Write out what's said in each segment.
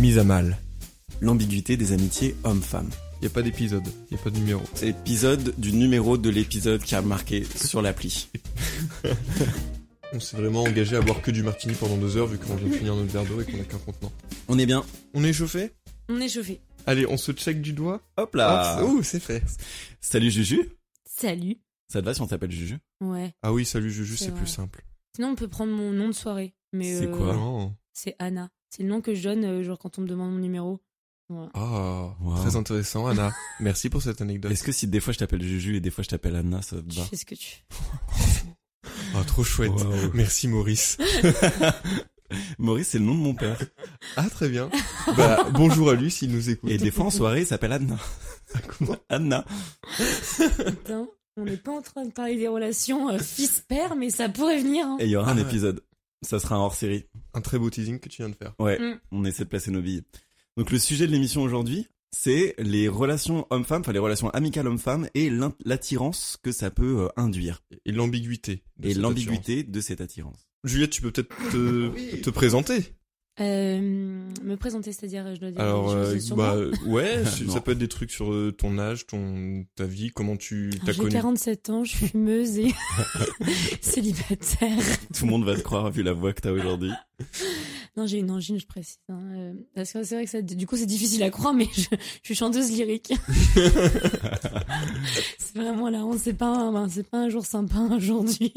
Mise à mal. L'ambiguïté des amitiés hommes-femmes. Y a pas d'épisode, y a pas de numéro. C'est l'épisode du numéro de l'épisode qui a marqué sur l'appli. On s'est vraiment engagé à boire que du martini pendant deux heures vu qu'on vient de finir notre verre d'eau et qu'on a qu'un contenant. On est bien. On est chauffé? On est chauffé. Allez, on se check du doigt. Hop là Ouh, c'est fait. Salut Juju Salut. Ça te va si on t'appelle Juju? Ouais. Ah oui, salut Juju, C'est plus simple. Sinon, on peut prendre mon nom de soirée. Mais C'est euh, quoi Non. C'est Anna. C'est le nom que je donne, euh, genre quand on me demande mon numéro. Voilà. Ah, Wow. très intéressant, Anna. Merci pour cette anecdote. Est-ce que si des fois je t'appelle Juju et des fois je t'appelle Anna, ça te Tu va fais ce que tu Ah, trop chouette. Wow. Merci Maurice. Maurice, c'est le nom de mon père. Ah, très bien. Bah, bonjour à lui s'il nous écoute. Et des fois en soirée, il s'appelle Anna. Anna. Putain, on n'est pas en train de parler des relations euh, fils-père, mais ça pourrait venir. hein. Et il y aura un Ah ouais. épisode. Ça sera un hors-série. Un très beau teasing que tu viens de faire. Ouais, Mm. on essaie de placer nos billes. Donc le sujet de l'émission aujourd'hui, c'est les relations hommes-femmes, enfin les relations amicales hommes-femmes et l'attirance que ça peut euh, induire. Et l'ambiguïté. Et l'ambiguïté de cette attirance. attirance. Juliette, tu peux peut-être te, te présenter. Euh, me présenter, c'est-à-dire, je dois dire Alors, des euh, sur bah, moi. ouais, ça peut être des trucs sur euh, ton âge, ton, ta vie, comment tu t'as J'ai connu. 47 ans, je suis fumeuse et célibataire. Tout le monde va te croire vu la voix que t'as aujourd'hui. Non, j'ai une angine, je précise. hein, euh, parce que c'est vrai que ça, du coup, c'est difficile à croire, mais je, je suis chanteuse lyrique. c'est vraiment la honte. C'est pas, c'est pas un jour sympa aujourd'hui.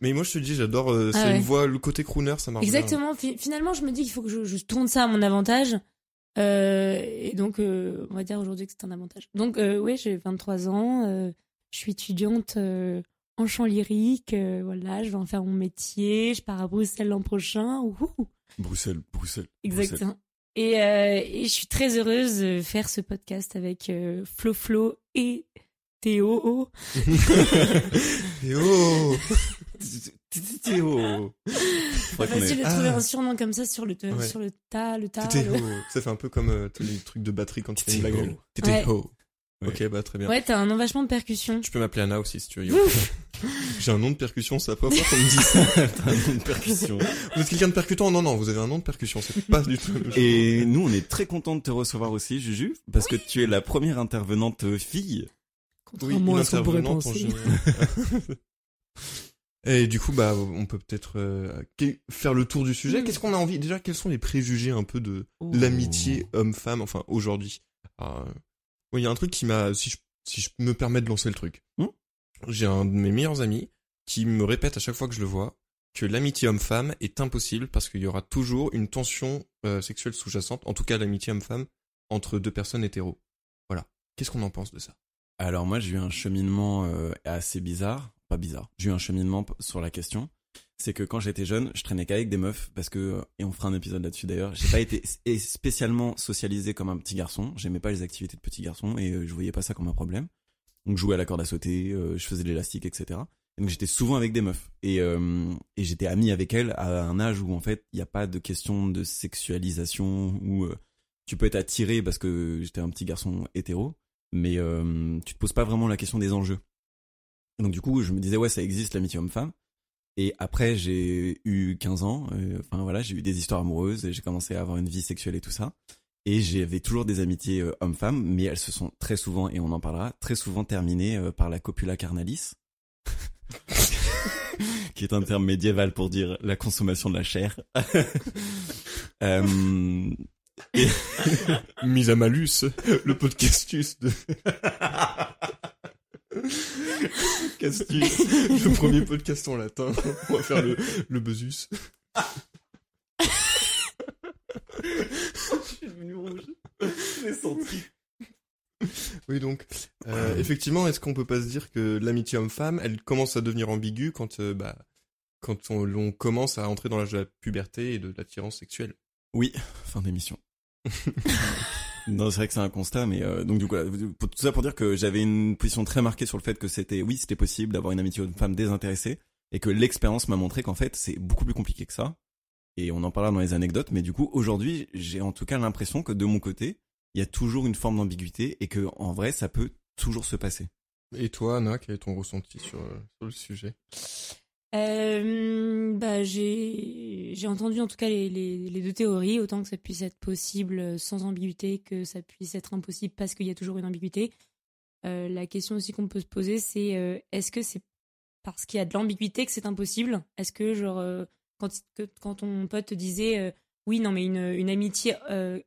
Mais moi, je te dis, j'adore, euh, Ah c'est ouais. une voix, le côté crooner, ça marche. Exactement. Fi- Finalement, je me dis qu'il faut que je, je tourne ça à mon avantage. Euh, et donc, euh, on va dire aujourd'hui que c'est un avantage. Donc, oui, j'ai 23 ans. je suis étudiante en chant lyrique. euh, voilà, je vais en faire mon métier. Je pars à Bruxelles l'an prochain. Ouhou. Bruxelles, Bruxelles. Exactement. Et, euh, et je suis très heureuse de faire ce podcast avec euh, Flo Flo et Théo. Oh Théo. Pas facile de Ah. trouver un surnom comme ça sur le, Ouais. sur le tas, le tas. Le- Ça fait un peu comme euh, tous les trucs de batterie quand tu fais la Tétéo. gueule. Ok, bah très bien. Ouais, t'as un nom vachement de percussion. Tu peux m'appeler Anna aussi si tu veux. J'ai un nom de percussion, c'est la première fois qu'on me dit ça. T'as un nom de percussion. Vous êtes quelqu'un de percutant? Non, non, vous avez un nom de percussion, c'est pas du tout. Et nous, on est très contents de te recevoir aussi, Juju, parce que tu es la première intervenante fille. Oui, une à ce qu'on pourrait penser. Et du coup, bah, on peut peut-être euh, faire le tour du sujet. Mm. Qu'est-ce qu'on a envie Déjà, quels sont les préjugés un peu de Oh. l'amitié homme-femme, enfin aujourd'hui Il y a un truc qui m'a, si je, si je me permets de lancer le truc, Mm. j'ai un de mes meilleurs amis qui me répète à chaque fois que je le vois que l'amitié homme-femme est impossible parce qu'il y aura toujours une tension euh, sexuelle sous-jacente, en tout cas l'amitié homme-femme, entre deux personnes hétéros. Voilà. Qu'est-ce qu'on en pense de ça? Alors moi, j'ai eu un cheminement euh, assez bizarre. Pas bizarre. J'ai eu un cheminement sur la question. C'est que quand j'étais jeune, je traînais qu'avec des meufs parce que euh, et on fera un épisode là-dessus d'ailleurs. J'ai pas été spécialement socialisé comme un petit garçon. J'aimais pas les activités de petit garçon et euh, je voyais pas ça comme un problème. Donc je jouais à la corde à sauter, euh, je faisais de l'élastique, etc. Et donc j'étais souvent avec des meufs et j'étais ami avec elles à un âge où en fait il y a pas de question de sexualisation où tu peux être attiré parce que j'étais un petit garçon hétéro mais tu te poses pas vraiment la question des enjeux. Donc du coup, je me disais ouais, ça existe l'amitié homme-femme. Et après, j'ai eu 15 ans. euh, Enfin voilà, j'ai eu des histoires amoureuses et j'ai commencé à avoir une vie sexuelle et tout ça. Et j'avais toujours des amitiés euh, hommes-femmes, mais elles se sont très souvent, et on en parlera, très souvent terminées euh, par la copula carnalis, qui est un terme médiéval pour dire la consommation de la chair. Euh, et- Mise à malus, le podcastus de... Castus. le premier podcast en latin. On va faire le, le buzzus. Je suis devenu rouge. J'ai senti. Oui, donc, euh, effectivement, est-ce qu'on peut pas se dire que l'amitié homme-femme, elle commence à devenir ambiguë quand, euh, bah, quand on, on commence à entrer dans l'âge de la puberté et de l'attirance sexuelle? Oui, fin d'émission. non, c'est vrai que c'est un constat, mais euh, donc du coup, pour- tout ça pour dire que j'avais une position très marquée sur le fait que c'était, oui, c'était possible d'avoir une amitié homme-femme désintéressée, et que l'expérience m'a montré qu'en fait, c'est beaucoup plus compliqué que ça. Et on en parlera dans les anecdotes, mais du coup, aujourd'hui, j'ai en tout cas l'impression que de mon côté, il y a toujours une forme d'ambiguïté, et que en vrai, ça peut toujours se passer. Et toi, Anna, quel est ton ressenti sur, euh, sur le sujet? Euh, bah, j'ai entendu en tout cas les, les, deux théories, autant que ça puisse être possible euh, sans ambiguïté, que ça puisse être impossible parce qu'il y a toujours une ambiguïté. Euh, la question aussi qu'on peut se poser, c'est est-ce que c'est parce qu'il y a de l'ambiguïté que c'est impossible? Est-ce que genre quand que- quand ton pote te disait oui non mais une, une amitié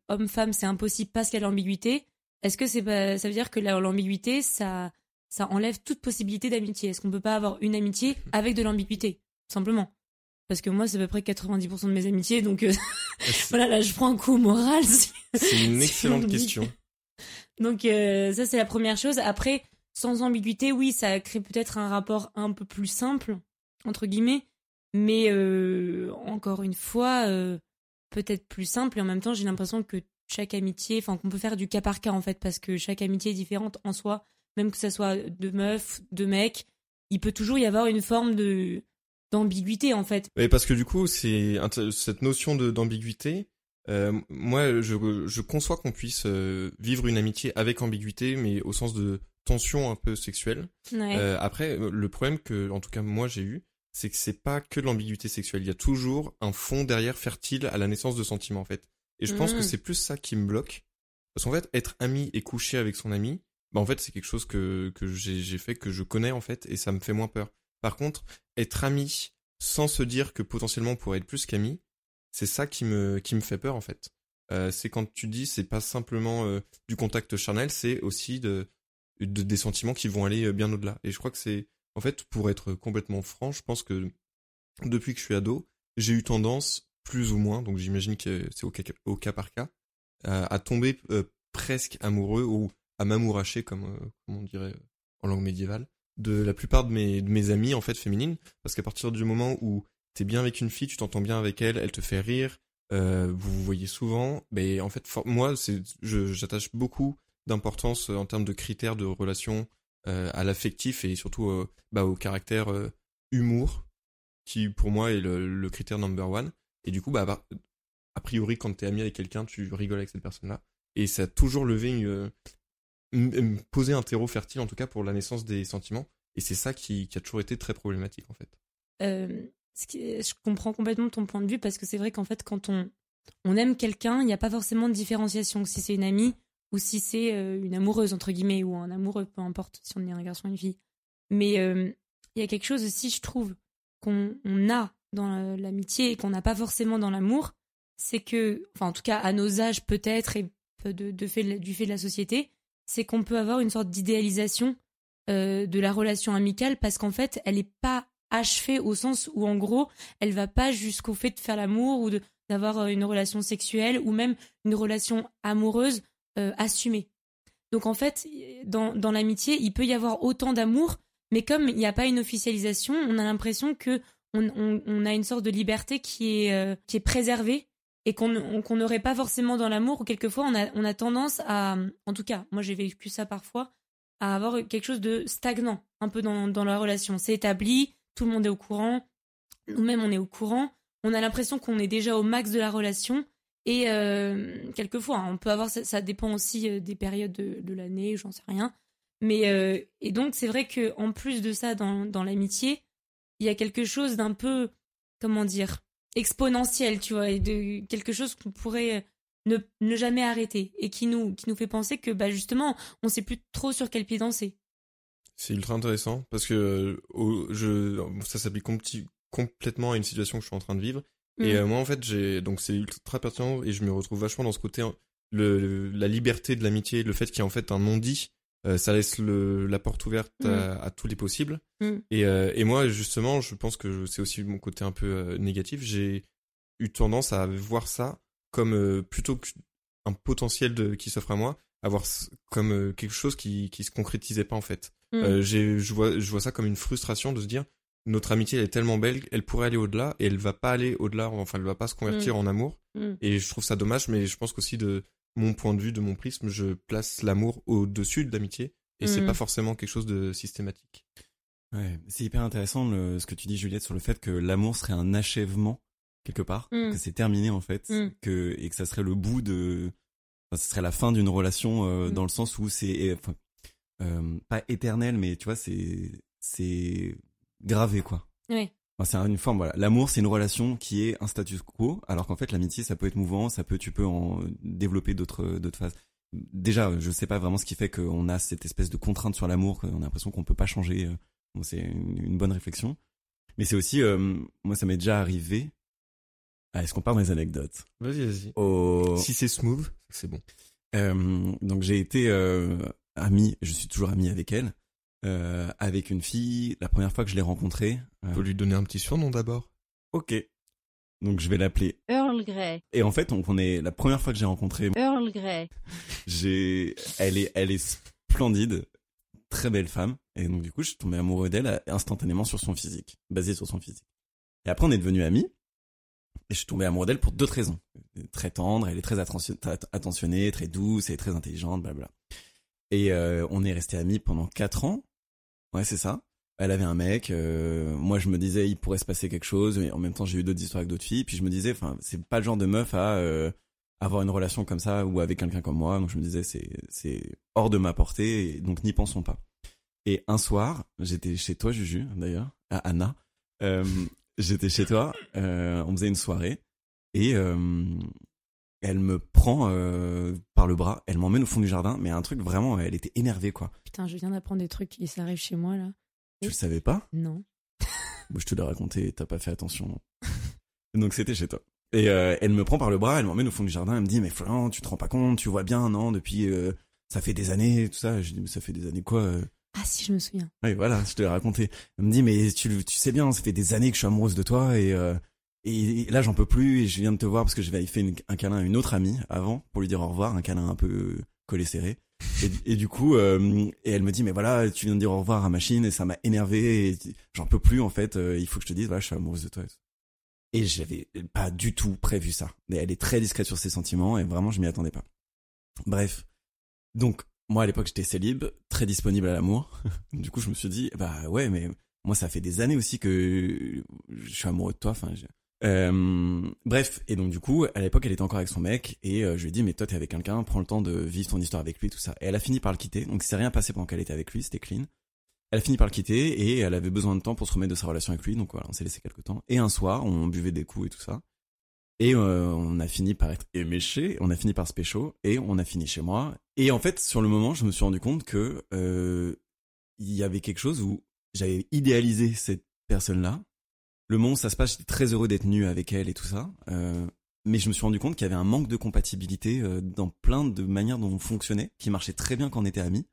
homme-femme c'est impossible parce qu'il y a de l'ambiguïté, est-ce que c'est ça veut dire que la- l'ambiguïté ça ça enlève toute possibilité d'amitié. Est-ce qu'on peut pas avoir une amitié avec de l'ambiguïté, simplement? Parce que moi, c'est à peu près 90% de mes amitiés, donc euh, voilà, là, je prends un coup au moral. si- C'est une excellente question. Donc euh, ça, c'est la première chose. Après, sans ambiguïté, oui, ça crée peut-être un rapport un peu plus simple, entre guillemets, mais euh, encore une fois, peut-être plus simple, et en même temps, j'ai l'impression que chaque amitié, enfin, qu'on peut faire du cas par cas, en fait, parce que chaque amitié est différente en soi, même que ça soit de meuf, de mec, il peut toujours y avoir une forme de d'ambiguïté, en fait. Et parce que du coup, c'est cette notion d'ambiguïté. euh, moi, je, je conçois qu'on puisse euh, vivre une amitié avec ambiguïté, mais au sens de tension un peu sexuelle. Ouais. Euh, après, le problème que, en tout cas, moi j'ai eu, c'est que c'est pas que de l'ambiguïté sexuelle. Il y a toujours un fond derrière fertile à la naissance de sentiments, en fait. Et je pense que c'est plus ça qui me bloque. Parce qu'en fait, être ami et coucher avec son ami, bah en fait, c'est quelque chose que, j'ai fait, que je connais, en fait, et ça me fait moins peur. Par contre, être ami sans se dire que potentiellement on pourrait être plus qu'ami, c'est ça qui me, fait peur, en fait. Euh, c'est quand tu dis, c'est pas simplement euh, du contact charnel, c'est aussi de, de- des sentiments qui vont aller euh, bien au-delà. Et je crois que c'est, en fait, pour être complètement franc, je pense que depuis que je suis ado, j'ai eu tendance, plus ou moins, donc j'imagine que c'est au cas, par cas, à, tomber presque amoureux ou à m'amouracher, comme, euh, comme on dirait en langue médiévale, de la plupart de mes, de mes amies, en fait, féminines. Parce qu'à partir du moment où t'es bien avec une fille, tu t'entends bien avec elle, elle te fait rire, euh, vous vous voyez souvent, ben en fait, moi, c'est, j'attache beaucoup d'importance euh, en termes de critères de relation euh, à l'affectif et surtout bah, au caractère euh, humour, qui pour moi est le, le critère number one. Et du coup, bah, a priori, quand t'es ami avec quelqu'un, tu rigoles avec cette personne-là. Et ça a toujours levé une, posé un terreau fertile, en tout cas pour la naissance des sentiments. Et c'est ça qui, qui a toujours été très problématique, en fait. Euh, je comprends complètement ton point de vue parce que c'est vrai qu'en fait, quand on, on aime quelqu'un, il n'y a pas forcément de différenciation si c'est une amie ou si c'est euh, une amoureuse, entre guillemets, ou un amoureux, peu importe si on est un garçon ou une fille. Mais euh, il y a quelque chose aussi, je trouve, qu'on on a dans la- l'amitié et qu'on n'a pas forcément dans l'amour, c'est que, enfin en tout cas à nos âges peut-être et de, de fait, du fait de la société, c'est qu'on peut avoir une sorte d'idéalisation euh, de la relation amicale parce qu'en fait elle n'est pas achevée au sens où en gros elle va pas jusqu'au fait de faire l'amour ou d'avoir euh, une relation sexuelle ou même une relation amoureuse euh, assumée. Donc en fait dans, l'amitié il peut y avoir autant d'amour mais comme il n'y a pas une officialisation on a l'impression que on, a une sorte de liberté qui est, qui est préservée et qu'on on- qu'on n'aurait pas forcément dans l'amour ou quelquefois on a, on a tendance à en tout cas moi j'ai vécu ça parfois à avoir quelque chose de stagnant un peu dans, dans la relation. C'est établi tout le monde est au courant nous-mêmes on est au courant on a l'impression qu'on est déjà au max de la relation et euh, quelquefois hein, on peut avoir ça, dépend aussi euh, des périodes de, de l'année j'en sais rien mais euh, et donc c'est vrai que en plus de ça dans, dans l'amitié il y a quelque chose d'un peu comment dire exponentiel tu vois et de quelque chose qu'on pourrait ne, ne jamais arrêter et qui nous qui nous fait penser que bah justement on sait plus trop sur quel pied danser C'est ultra intéressant parce que au- je, ça s'applique complètement à une situation que je suis en train de vivre. Et Mm. euh, moi, en fait, j'ai donc c'est ultra pertinent et je me retrouve vachement dans ce côté le, le- la liberté de l'amitié, le fait qu'il y ait en fait un non-dit, euh, ça laisse le, la porte ouverte à, à tous les possibles. Mm. Et, euh, et moi, justement, je pense que c'est aussi mon côté un peu euh, négatif. J'ai eu tendance à voir ça comme plutôt qu'un potentiel de, qui s'offre à moi, avoir s- comme quelque chose qui qui se concrétisait pas en fait. Mm. Je vois je vois ça comme une frustration de se dire notre amitié elle est tellement belle, elle pourrait aller au-delà et elle va pas aller au-delà, enfin elle va pas se convertir Mm. en amour. Mm. Et je trouve ça dommage, mais je pense qu'aussi de mon point de vue, de mon prisme, je place l'amour au-dessus de l'amitié et c'est Mm. pas forcément quelque chose de systématique. Ouais, c'est hyper intéressant le, ce que tu dis Juliette sur le fait que l'amour serait un achèvement quelque part, Mm. que c'est terminé en fait, Mm. que et que ça serait le bout de, enfin, ce serait la fin d'une relation euh, dans le sens où c'est, enfin, euh, pas éternel, mais tu vois c'est c'est gravé quoi. Ouais. Enfin, c'est une forme voilà. L'amour c'est une relation qui est un status quo, alors qu'en fait l'amitié ça peut être mouvant, ça peut tu peux en développer d'autres d'autres phases. Déjà, je sais pas vraiment ce qui fait qu'on a cette espèce de contrainte sur l'amour, qu'on a l'impression qu'on peut pas changer. euh, Bon, c'est une, une bonne réflexion. Mais c'est aussi, euh, moi, ça m'est déjà arrivé. Ah, Est-ce qu'on parle des anecdotes? Vas-y, vas-y. Au... Si c'est smooth, c'est bon. Euh, donc j'ai été euh, ami, je suis toujours ami avec elle, euh, avec une fille. La première fois que je l'ai rencontrée. euh, Faut lui donner un petit surnom d'abord. ok. Donc je vais l'appeler. Earl Grey, Et en fait, on, on est la première fois que j'ai rencontré, Earl Grey, j'ai, elle est, elle est splendide, très belle femme. Et donc du coup, je suis tombé amoureux d'elle euh, instantanément sur son physique, basé sur son physique. Et après, on est devenus amis. Et je suis tombé amoureux d'elle pour d'autres raisons. Très tendre, elle est très attention- très attentionnée, très douce, elle est très intelligente, blabla. Et euh, on est resté amis pendant quatre ans. Ouais, c'est ça. Elle avait un mec. euh, moi, je me disais, il pourrait se passer quelque chose. Mais en même temps, j'ai eu d'autres histoires avec d'autres filles. Puis je me disais, enfin, c'est pas le genre de meuf à euh, avoir une relation comme ça ou avec quelqu'un comme moi. Donc je me disais, c'est c'est hors de ma portée. Donc n'y pensons pas. Et un soir, j'étais chez toi, Juju, d'ailleurs, à Anna. Euh, j'étais chez toi. on faisait une soirée et elle me prend euh, par le bras. Elle m'emmène au fond du jardin. Mais un truc vraiment, elle était énervée, quoi. Putain, je viens d'apprendre des trucs qui s'arrivent chez moi là. Tu le savais pas? Non. Moi, je te l'ai raconté, t'as pas fait attention. Donc c'était chez toi. Et euh, elle me prend par le bras, elle m'emmène au fond du jardin, elle me dit mais Florent, tu te rends pas compte, tu vois bien, non, depuis euh, ça fait des années, et tout ça. Je dis mais ça fait des années quoi Ah si, je me souviens. Oui, voilà, je te l'ai raconté. Elle me dit mais tu, tu sais bien, ça fait des années que je suis amoureuse de toi et et là j'en peux plus et je viens de te voir parce que j'avais fait un câlin à une autre amie avant pour lui dire au revoir, un câlin un peu euh, collé serré. Et, du coup, euh, et elle me dit mais voilà, tu viens de dire au revoir à machine et ça m'a énervé et j'en peux plus en fait. euh, il faut que je te dise voilà, je suis amoureuse de toi. et j'avais pas du tout prévu ça. Mais elle est très discrète sur ses sentiments et vraiment je m'y attendais pas. Bref, donc moi à l'époque j'étais célib, très disponible à l'amour. du coup je me suis dit bah ouais mais moi ça fait des années aussi que je suis amoureux de toi. Enfin, euh, bref, et donc du coup, à l'époque, elle était encore avec son mec, et euh, je lui ai dit, mais toi, t'es avec quelqu'un, prends le temps de vivre ton histoire avec lui, tout ça. Et elle a fini par le quitter, donc il s'est rien passé pendant qu'elle était avec lui, c'était clean. Elle a fini par le quitter, et elle avait besoin de temps pour se remettre de sa relation avec lui, donc voilà, on s'est laissé quelques temps. Et un soir, on buvait des coups et tout ça. Et euh, on a fini par être éméché, on a fini par se pécho, et on a fini chez moi. Et en fait, sur le moment, je me suis rendu compte que euh, il y avait quelque chose où j'avais idéalisé cette personne-là. Le moment où ça se passe, j'étais très heureux d'être nu avec elle et tout ça. Euh, mais je me suis rendu compte qu'il y avait un manque de compatibilité euh, dans plein de manières dont on fonctionnait, qui marchait très bien quand on était amis.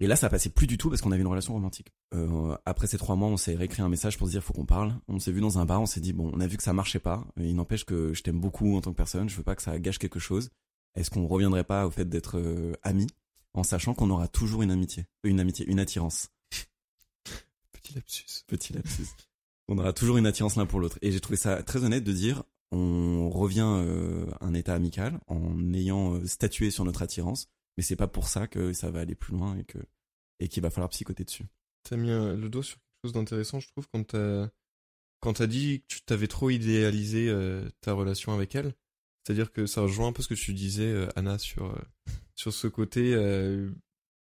Et là, ça passait plus du tout parce qu'on avait une relation romantique. Euh, après ces trois mois, on s'est réécrit un message pour se dire faut qu'on parle. On s'est vu dans un bar, on s'est dit bon, on a vu que ça marchait pas. Il n'empêche que je t'aime beaucoup en tant que personne. Je veux pas que ça gâche quelque chose. Est-ce qu'on reviendrait pas au fait d'être euh, amis en sachant qu'on aura toujours une amitié, une amitié, une attirance? Petit lapsus. Petit lapsus. On aura toujours une attirance l'un pour l'autre. Et j'ai trouvé ça très honnête de dire, on revient euh, à un état amical en ayant euh, statué sur notre attirance, mais c'est pas pour ça que ça va aller plus loin et que et qu'il va falloir psychoter dessus. T'as mis euh, le doigt sur quelque chose d'intéressant, je trouve, quand t'as quand t'as dit que tu t'avais trop idéalisé euh, ta relation avec elle. C'est-à-dire que ça rejoint un peu ce que tu disais, Anna, sur sur ce côté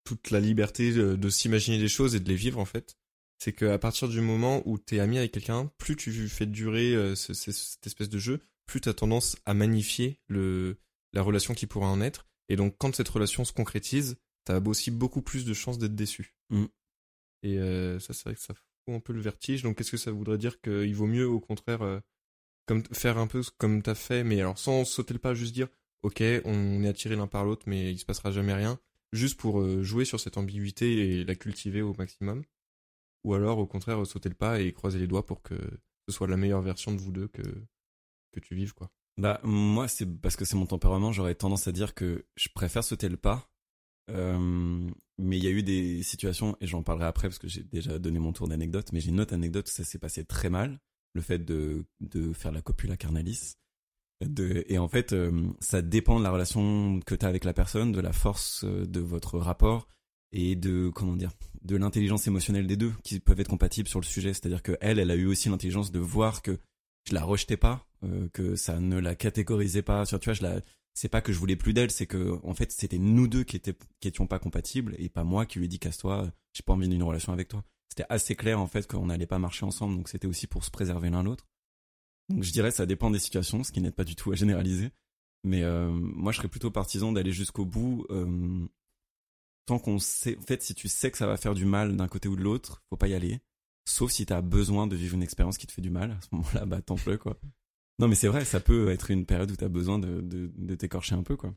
toute la liberté de s'imaginer des choses et de les vivre en fait. C'est qu'à partir du moment où t'es ami avec quelqu'un, plus tu fais durer euh, ce- ce- cette espèce de jeu, plus t'as tendance à magnifier le la relation qui pourrait en être. Et donc quand cette relation se concrétise, t'as aussi beaucoup plus de chances d'être déçu. Mm. Et euh, ça, c'est vrai que ça fout un peu le vertige. Donc, est-ce que ça voudrait dire qu'il vaut mieux, au contraire, euh, comme faire un peu comme t'as fait, mais alors sans sauter le pas, juste dire, ok, on est attiré l'un par l'autre, mais il se passera jamais rien, juste pour jouer sur cette ambiguïté et la cultiver au maximum. Ou alors, au contraire, sauter le pas et croiser les doigts pour que ce soit la meilleure version de vous deux que que tu vives, quoi. Bah moi c'est parce que c'est mon tempérament, j'aurais tendance à dire que je préfère sauter le pas Euh, mais il y a eu des situations, et j'en parlerai après parce que j'ai déjà donné mon tour d'anecdote, mais j'ai une autre anecdote ça s'est passé très mal. Le fait de, de faire la copula carnalis. De, et en fait, euh, ça dépend de la relation que tu as avec la personne, de la force euh, de votre rapport et de, comment dire, de l'intelligence émotionnelle des deux qui peuvent être compatibles sur le sujet. C'est-à-dire que elle, elle a eu aussi l'intelligence de voir que je la rejetais pas, euh, que ça ne la catégorisait pas. Tu vois, je la, c'est pas que je voulais plus d'elle, c'est que en fait c'était nous deux qui étaient qui étions pas compatibles et pas moi qui lui ai dit casse-toi, j'ai pas envie d'une relation avec toi. C'était assez clair en fait qu'on n'allait pas marcher ensemble, donc c'était aussi pour se préserver l'un l'autre. Donc je dirais ça dépend des situations, ce qui n'est pas du tout à généraliser. Mais euh, moi je serais plutôt partisan d'aller jusqu'au bout. Euh, tant qu'on sait, en fait, si tu sais que ça va faire du mal d'un côté ou de l'autre, faut pas y aller. Sauf si t'as besoin de vivre une expérience qui te fait du mal. À ce moment-là, bah tant le quoi. Non, mais c'est vrai, ça peut être une période où t'as besoin de, de, de t'écorcher un peu, quoi.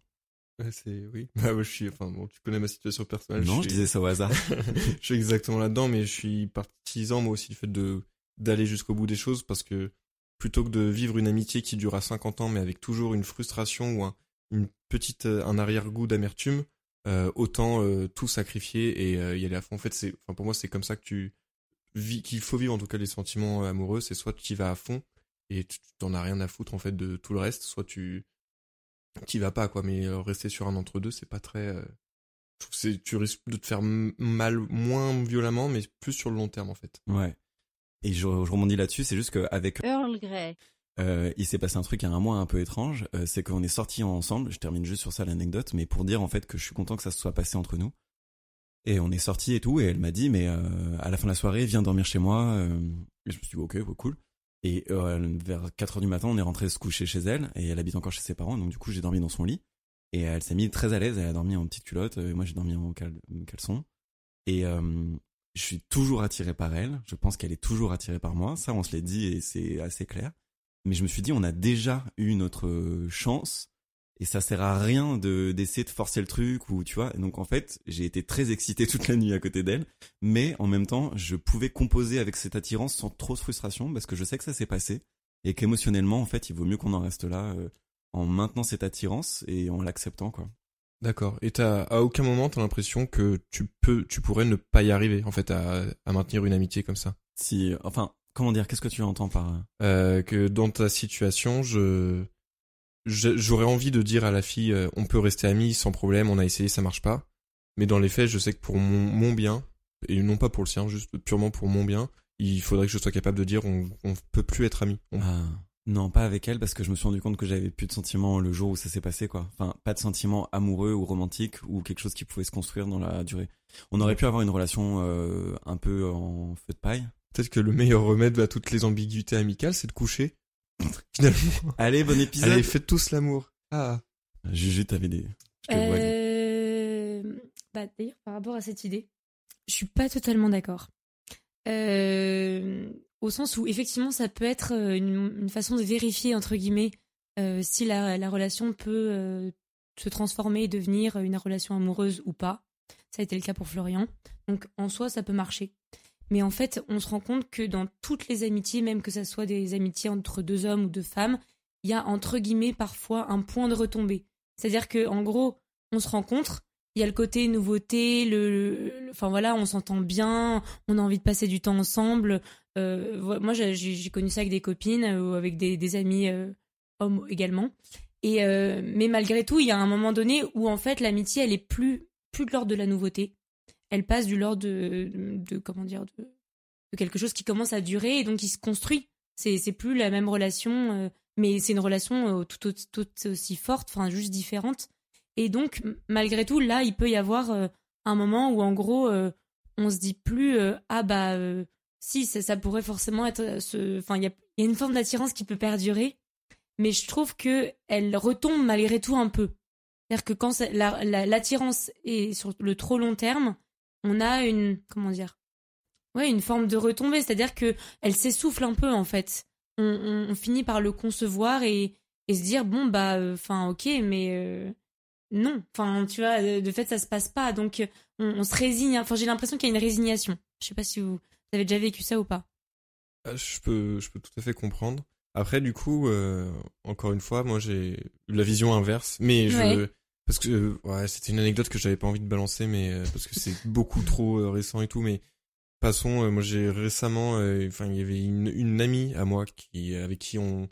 Ouais, c'est oui. Bah moi je suis enfin bon, tu connais ma situation personnelle. non, je, suis... disais ça au hasard. je suis exactement là-dedans mais je suis partisan moi aussi du fait de d'aller jusqu'au bout des choses parce que plutôt que de vivre une amitié qui dure à 50 ans mais avec toujours une frustration ou un une petite euh, un arrière-goût d'amertume, euh, autant euh, tout sacrifier et euh, y aller à fond. En fait, c'est enfin pour moi c'est comme ça que tu vis qu'il faut vivre en tout cas les sentiments amoureux, c'est soit tu y vas à fond et tu t'en as rien à foutre en fait de tout le reste, soit tu t'y vas pas quoi mais euh, rester sur un entre deux c'est pas très euh, je trouve que c'est tu risques de te faire m- mal moins violemment mais plus sur le long terme en fait Ouais. Et je, je rebondis là-dessus, c'est juste qu'avec Earl Grey. Euh, il s'est passé un truc il un mois un peu étrange, euh, c'est qu'on est sortis ensemble, je termine juste sur ça l'anecdote, mais pour dire en fait que je suis content que ça se soit passé entre nous. Et on est sortis et tout, et elle m'a dit, mais euh, à la fin de la soirée, viens dormir chez moi. euh, et je me suis dit, ok, cool. Et euh, vers 4 heures du matin, on est rentré se coucher chez elle, et elle habite encore chez ses parents, donc du coup j'ai dormi dans son lit. Et elle s'est mise très à l'aise, elle a dormi en petite culotte, et moi j'ai dormi en cal- caleçon. Et euh, je suis toujours attiré par elle, je pense qu'elle est toujours attirée par moi, ça on se l'est dit et c'est assez clair. Mais je me suis dit, on a déjà eu notre chance, et ça sert à rien de d'essayer de forcer le truc, ou tu vois. Et donc en fait, j'ai été très excité toute la nuit à côté d'elle, mais en même temps, je pouvais composer avec cette attirance sans trop de frustration, parce que je sais que ça s'est passé, et qu'émotionnellement, en fait, il vaut mieux qu'on en reste là, euh, en maintenant cette attirance et en l'acceptant, quoi. d'accord et t'as à aucun moment t'as l'impression que tu peux tu pourrais ne pas y arriver en fait à, à maintenir une amitié comme ça? Si, enfin, comment dire, qu'est-ce que tu entends par... euh, que dans ta situation je j'aurais envie de dire à la fille euh, on peut rester amis sans problème on a essayé ça marche pas mais dans les faits je sais que pour mon, mon bien et non pas pour le sien juste purement pour mon bien il faudrait que je sois capable de dire on, on peut plus être amis On- Ah, non, pas avec elle, parce que je me suis rendu compte que j'avais plus de sentiments le jour où ça s'est passé, quoi. Enfin, pas de sentiments amoureux ou romantiques ou quelque chose qui pouvait se construire dans la durée. On aurait pu avoir une relation euh, un peu en feu de paille. Peut-être que le meilleur remède à toutes les ambiguïtés amicales, c'est de coucher. Finalement. Allez, bon épisode. Allez, faites tous l'amour. Ah. Juju, t'avais des... je te vois. Euh... Bah, d'ailleurs, par rapport à cette idée, je suis pas totalement d'accord. Euh, Au sens où, effectivement, ça peut être euh, une, une façon de vérifier, entre guillemets, euh, si la, la relation peut euh, se transformer et devenir une relation amoureuse ou pas. Ça a été le cas pour Florian. Donc, en soi, ça peut marcher. Mais en fait, on se rend compte que dans toutes les amitiés, même que ça soit des amitiés entre deux hommes ou deux femmes, il y a, entre guillemets, parfois un point de retombée. C'est-à-dire que, en gros, on se rencontre, il y a le côté nouveauté, enfin voilà, on s'entend bien, on a envie de passer du temps ensemble. Euh, moi, j'ai- connu ça avec des copines euh, ou avec des, amis euh, hommes également. Et mais malgré tout, il y a un moment donné où en fait l'amitié, elle est plus plus de l'ordre de la nouveauté. Elle passe du l'ordre de, comment dire de, quelque chose qui commence à durer et donc qui se construit. C'est c'est plus la même relation, euh, mais c'est une relation euh, tout, au- tout aussi forte, enfin juste différente. Et donc, malgré tout, là, il peut y avoir euh, un moment où, en gros, on se dit plus ah bah si ça, pourrait forcément être enfin il y a, une forme d'attirance qui peut perdurer, mais je trouve que elle retombe malgré tout un peu. C'est-à-dire que quand l'attirance est sur le trop long terme, on a une comment dire, ouais, une forme de retombée. C'est-à-dire que elle s'essouffle un peu en fait. On, on- on finit par le concevoir et, et se dire bon bah, enfin ok, mais euh, non, enfin tu vois, de fait ça se passe pas, donc euh, on, on se résigne. Enfin j'ai l'impression qu'il y a une résignation. Je sais pas si vous, vous avez déjà vécu ça ou pas. Ah, Je peux, je peux tout à fait comprendre. Après, du coup, euh, encore une fois, moi j'ai eu la vision inverse, mais je, Ouais. Parce que euh, ouais, c'était une anecdote que j'avais pas envie de balancer, mais euh, parce que c'est beaucoup trop euh, récent et tout. Mais passons, euh, moi j'ai récemment, euh, enfin il y avait une, une amie à moi qui avec qui on,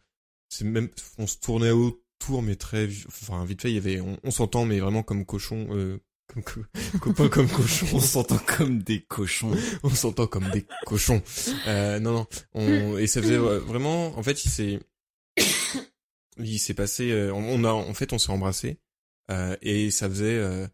c'est même, on se tournait autour, mais très, enfin vite fait, il y avait, on, on s'entend, mais vraiment comme cochon, euh, comme co- copain comme cochon. On s'entend comme des cochons. on s'entend comme des cochons. Euh, non, non. On, et ça faisait vraiment, en fait, il s'est, il s'est passé, euh, on a, en fait, on s'est embrassé, euh, et ça faisait euh,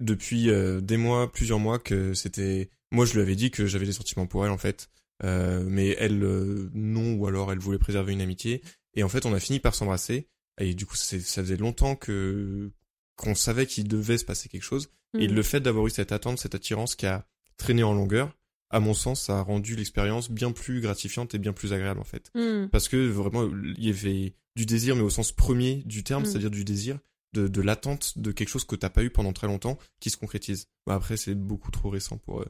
depuis euh, des mois, plusieurs mois que c'était, moi, je lui avais dit que j'avais des sentiments pour elle, en fait, euh, mais elle euh, non, ou alors elle voulait préserver une amitié, et en fait, on a fini par s'embrasser, et du coup, ça, ça faisait longtemps que qu'on savait qu'il devait se passer quelque chose. Et Mm. le fait d'avoir eu cette attente, cette attirance qui a traîné en longueur, à mon sens, ça a rendu l'expérience bien plus gratifiante et bien plus agréable en fait. Mm. Parce que vraiment, il y avait du désir, mais au sens premier du terme, Mm. c'est-à-dire du désir, de, de l'attente de quelque chose que t'as pas eu pendant très longtemps, qui se concrétise. Bah, après, c'est beaucoup trop récent pour euh,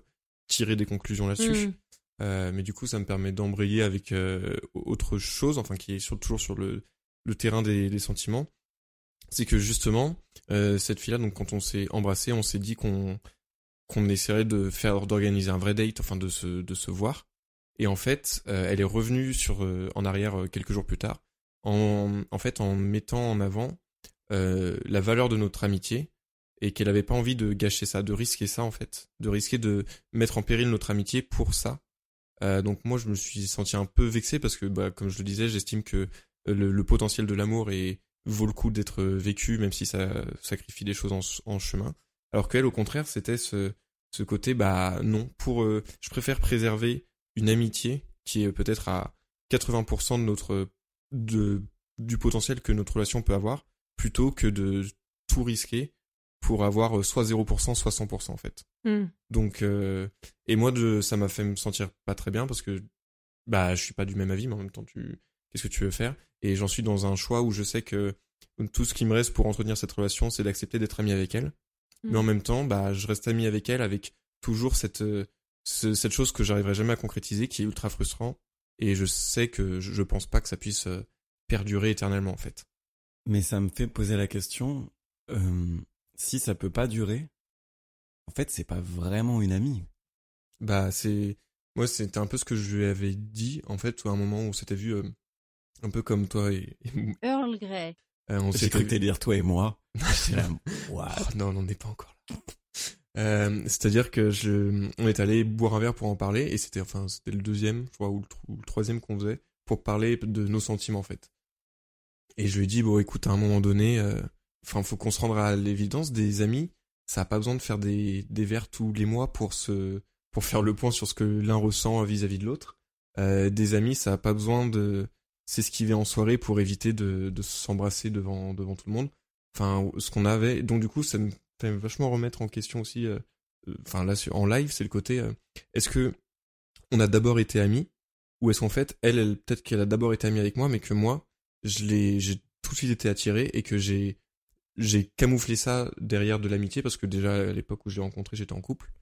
tirer des conclusions là-dessus. Mm. Euh, mais du coup, ça me permet d'embrayer avec euh, autre chose, enfin qui est sur, toujours sur le, le terrain des, des sentiments. C'est que justement, euh, cette fille-là, donc quand on s'est embrassé, on s'est dit qu'on qu'on essaierait de faire d'organiser un vrai date, enfin de se de se voir. Et en fait, euh, elle est revenue sur euh, en arrière euh, quelques jours plus tard, en en fait en mettant en avant euh, la valeur de notre amitié et qu'elle avait pas envie de gâcher ça, de risquer ça en fait, de risquer de mettre en péril notre amitié pour ça. Euh, donc moi je me suis senti un peu vexé parce que bah, comme je le disais, j'estime que euh, le, potentiel de l'amour vaut le coup d'être vécu même si ça sacrifie des choses en, chemin. Alors qu'elle au contraire c'était ce côté bah non pour je préfère préserver une amitié qui est peut-être à 80% de notre du potentiel que notre relation peut avoir plutôt que de tout risquer pour avoir euh, soit 0% soit 100% en fait. Mm. Donc euh, et moi de ça m'a fait me sentir pas très bien parce que bah je suis pas du même avis mais en même temps tu qu'est-ce que tu veux faire? Et j'en suis dans un choix où je sais que tout ce qui me reste pour entretenir cette relation c'est d'accepter d'être ami avec elle mais en même temps bah je reste ami avec elle avec toujours cette euh, ce- cette chose que j'arriverai jamais à concrétiser qui est ultra frustrant et je sais que je, je pense pas que ça puisse perdurer éternellement en fait. Mais ça me fait poser la question, euh, si ça peut pas durer, en fait, c'est pas vraiment une amie. Bah c'est moi c'était un peu ce que je lui avais dit en fait à un moment où on s'était vu euh, un peu comme toi et, et- Earl Grey. euh, on J'ai cru que dire toi et moi. Là, Oh, What non, on n'en est pas encore là. Euh, C'est-à-dire que je, on est allé boire un verre pour en parler et c'était enfin c'était le deuxième, je crois, ou le, ou le troisième qu'on faisait pour parler de nos sentiments en fait. Et je lui dit bon écoute à un moment donné, euh, enfin faut qu'on se rende à l'évidence des amis, ça a pas besoin de faire des des verres tous les mois pour se pour faire le point sur ce que l'un ressent vis-à-vis de l'autre. Euh, des amis, ça a pas besoin de s'esquiver en soirée pour éviter de, de s'embrasser devant devant tout le monde. Enfin, ce qu'on avait. Donc du coup, ça me fait vachement remettre en question aussi. euh, euh, Enfin là, en live, c'est le côté. euh, est-ce que on a d'abord été amis ou est-ce qu'en fait, elle, elle peut-être qu'elle a d'abord été amie avec moi, mais que moi, je l'ai, j'ai tout de suite été attiré et que j'ai j'ai camouflé ça derrière de l'amitié parce que déjà à l'époque où je l'ai rencontré, j'étais en couple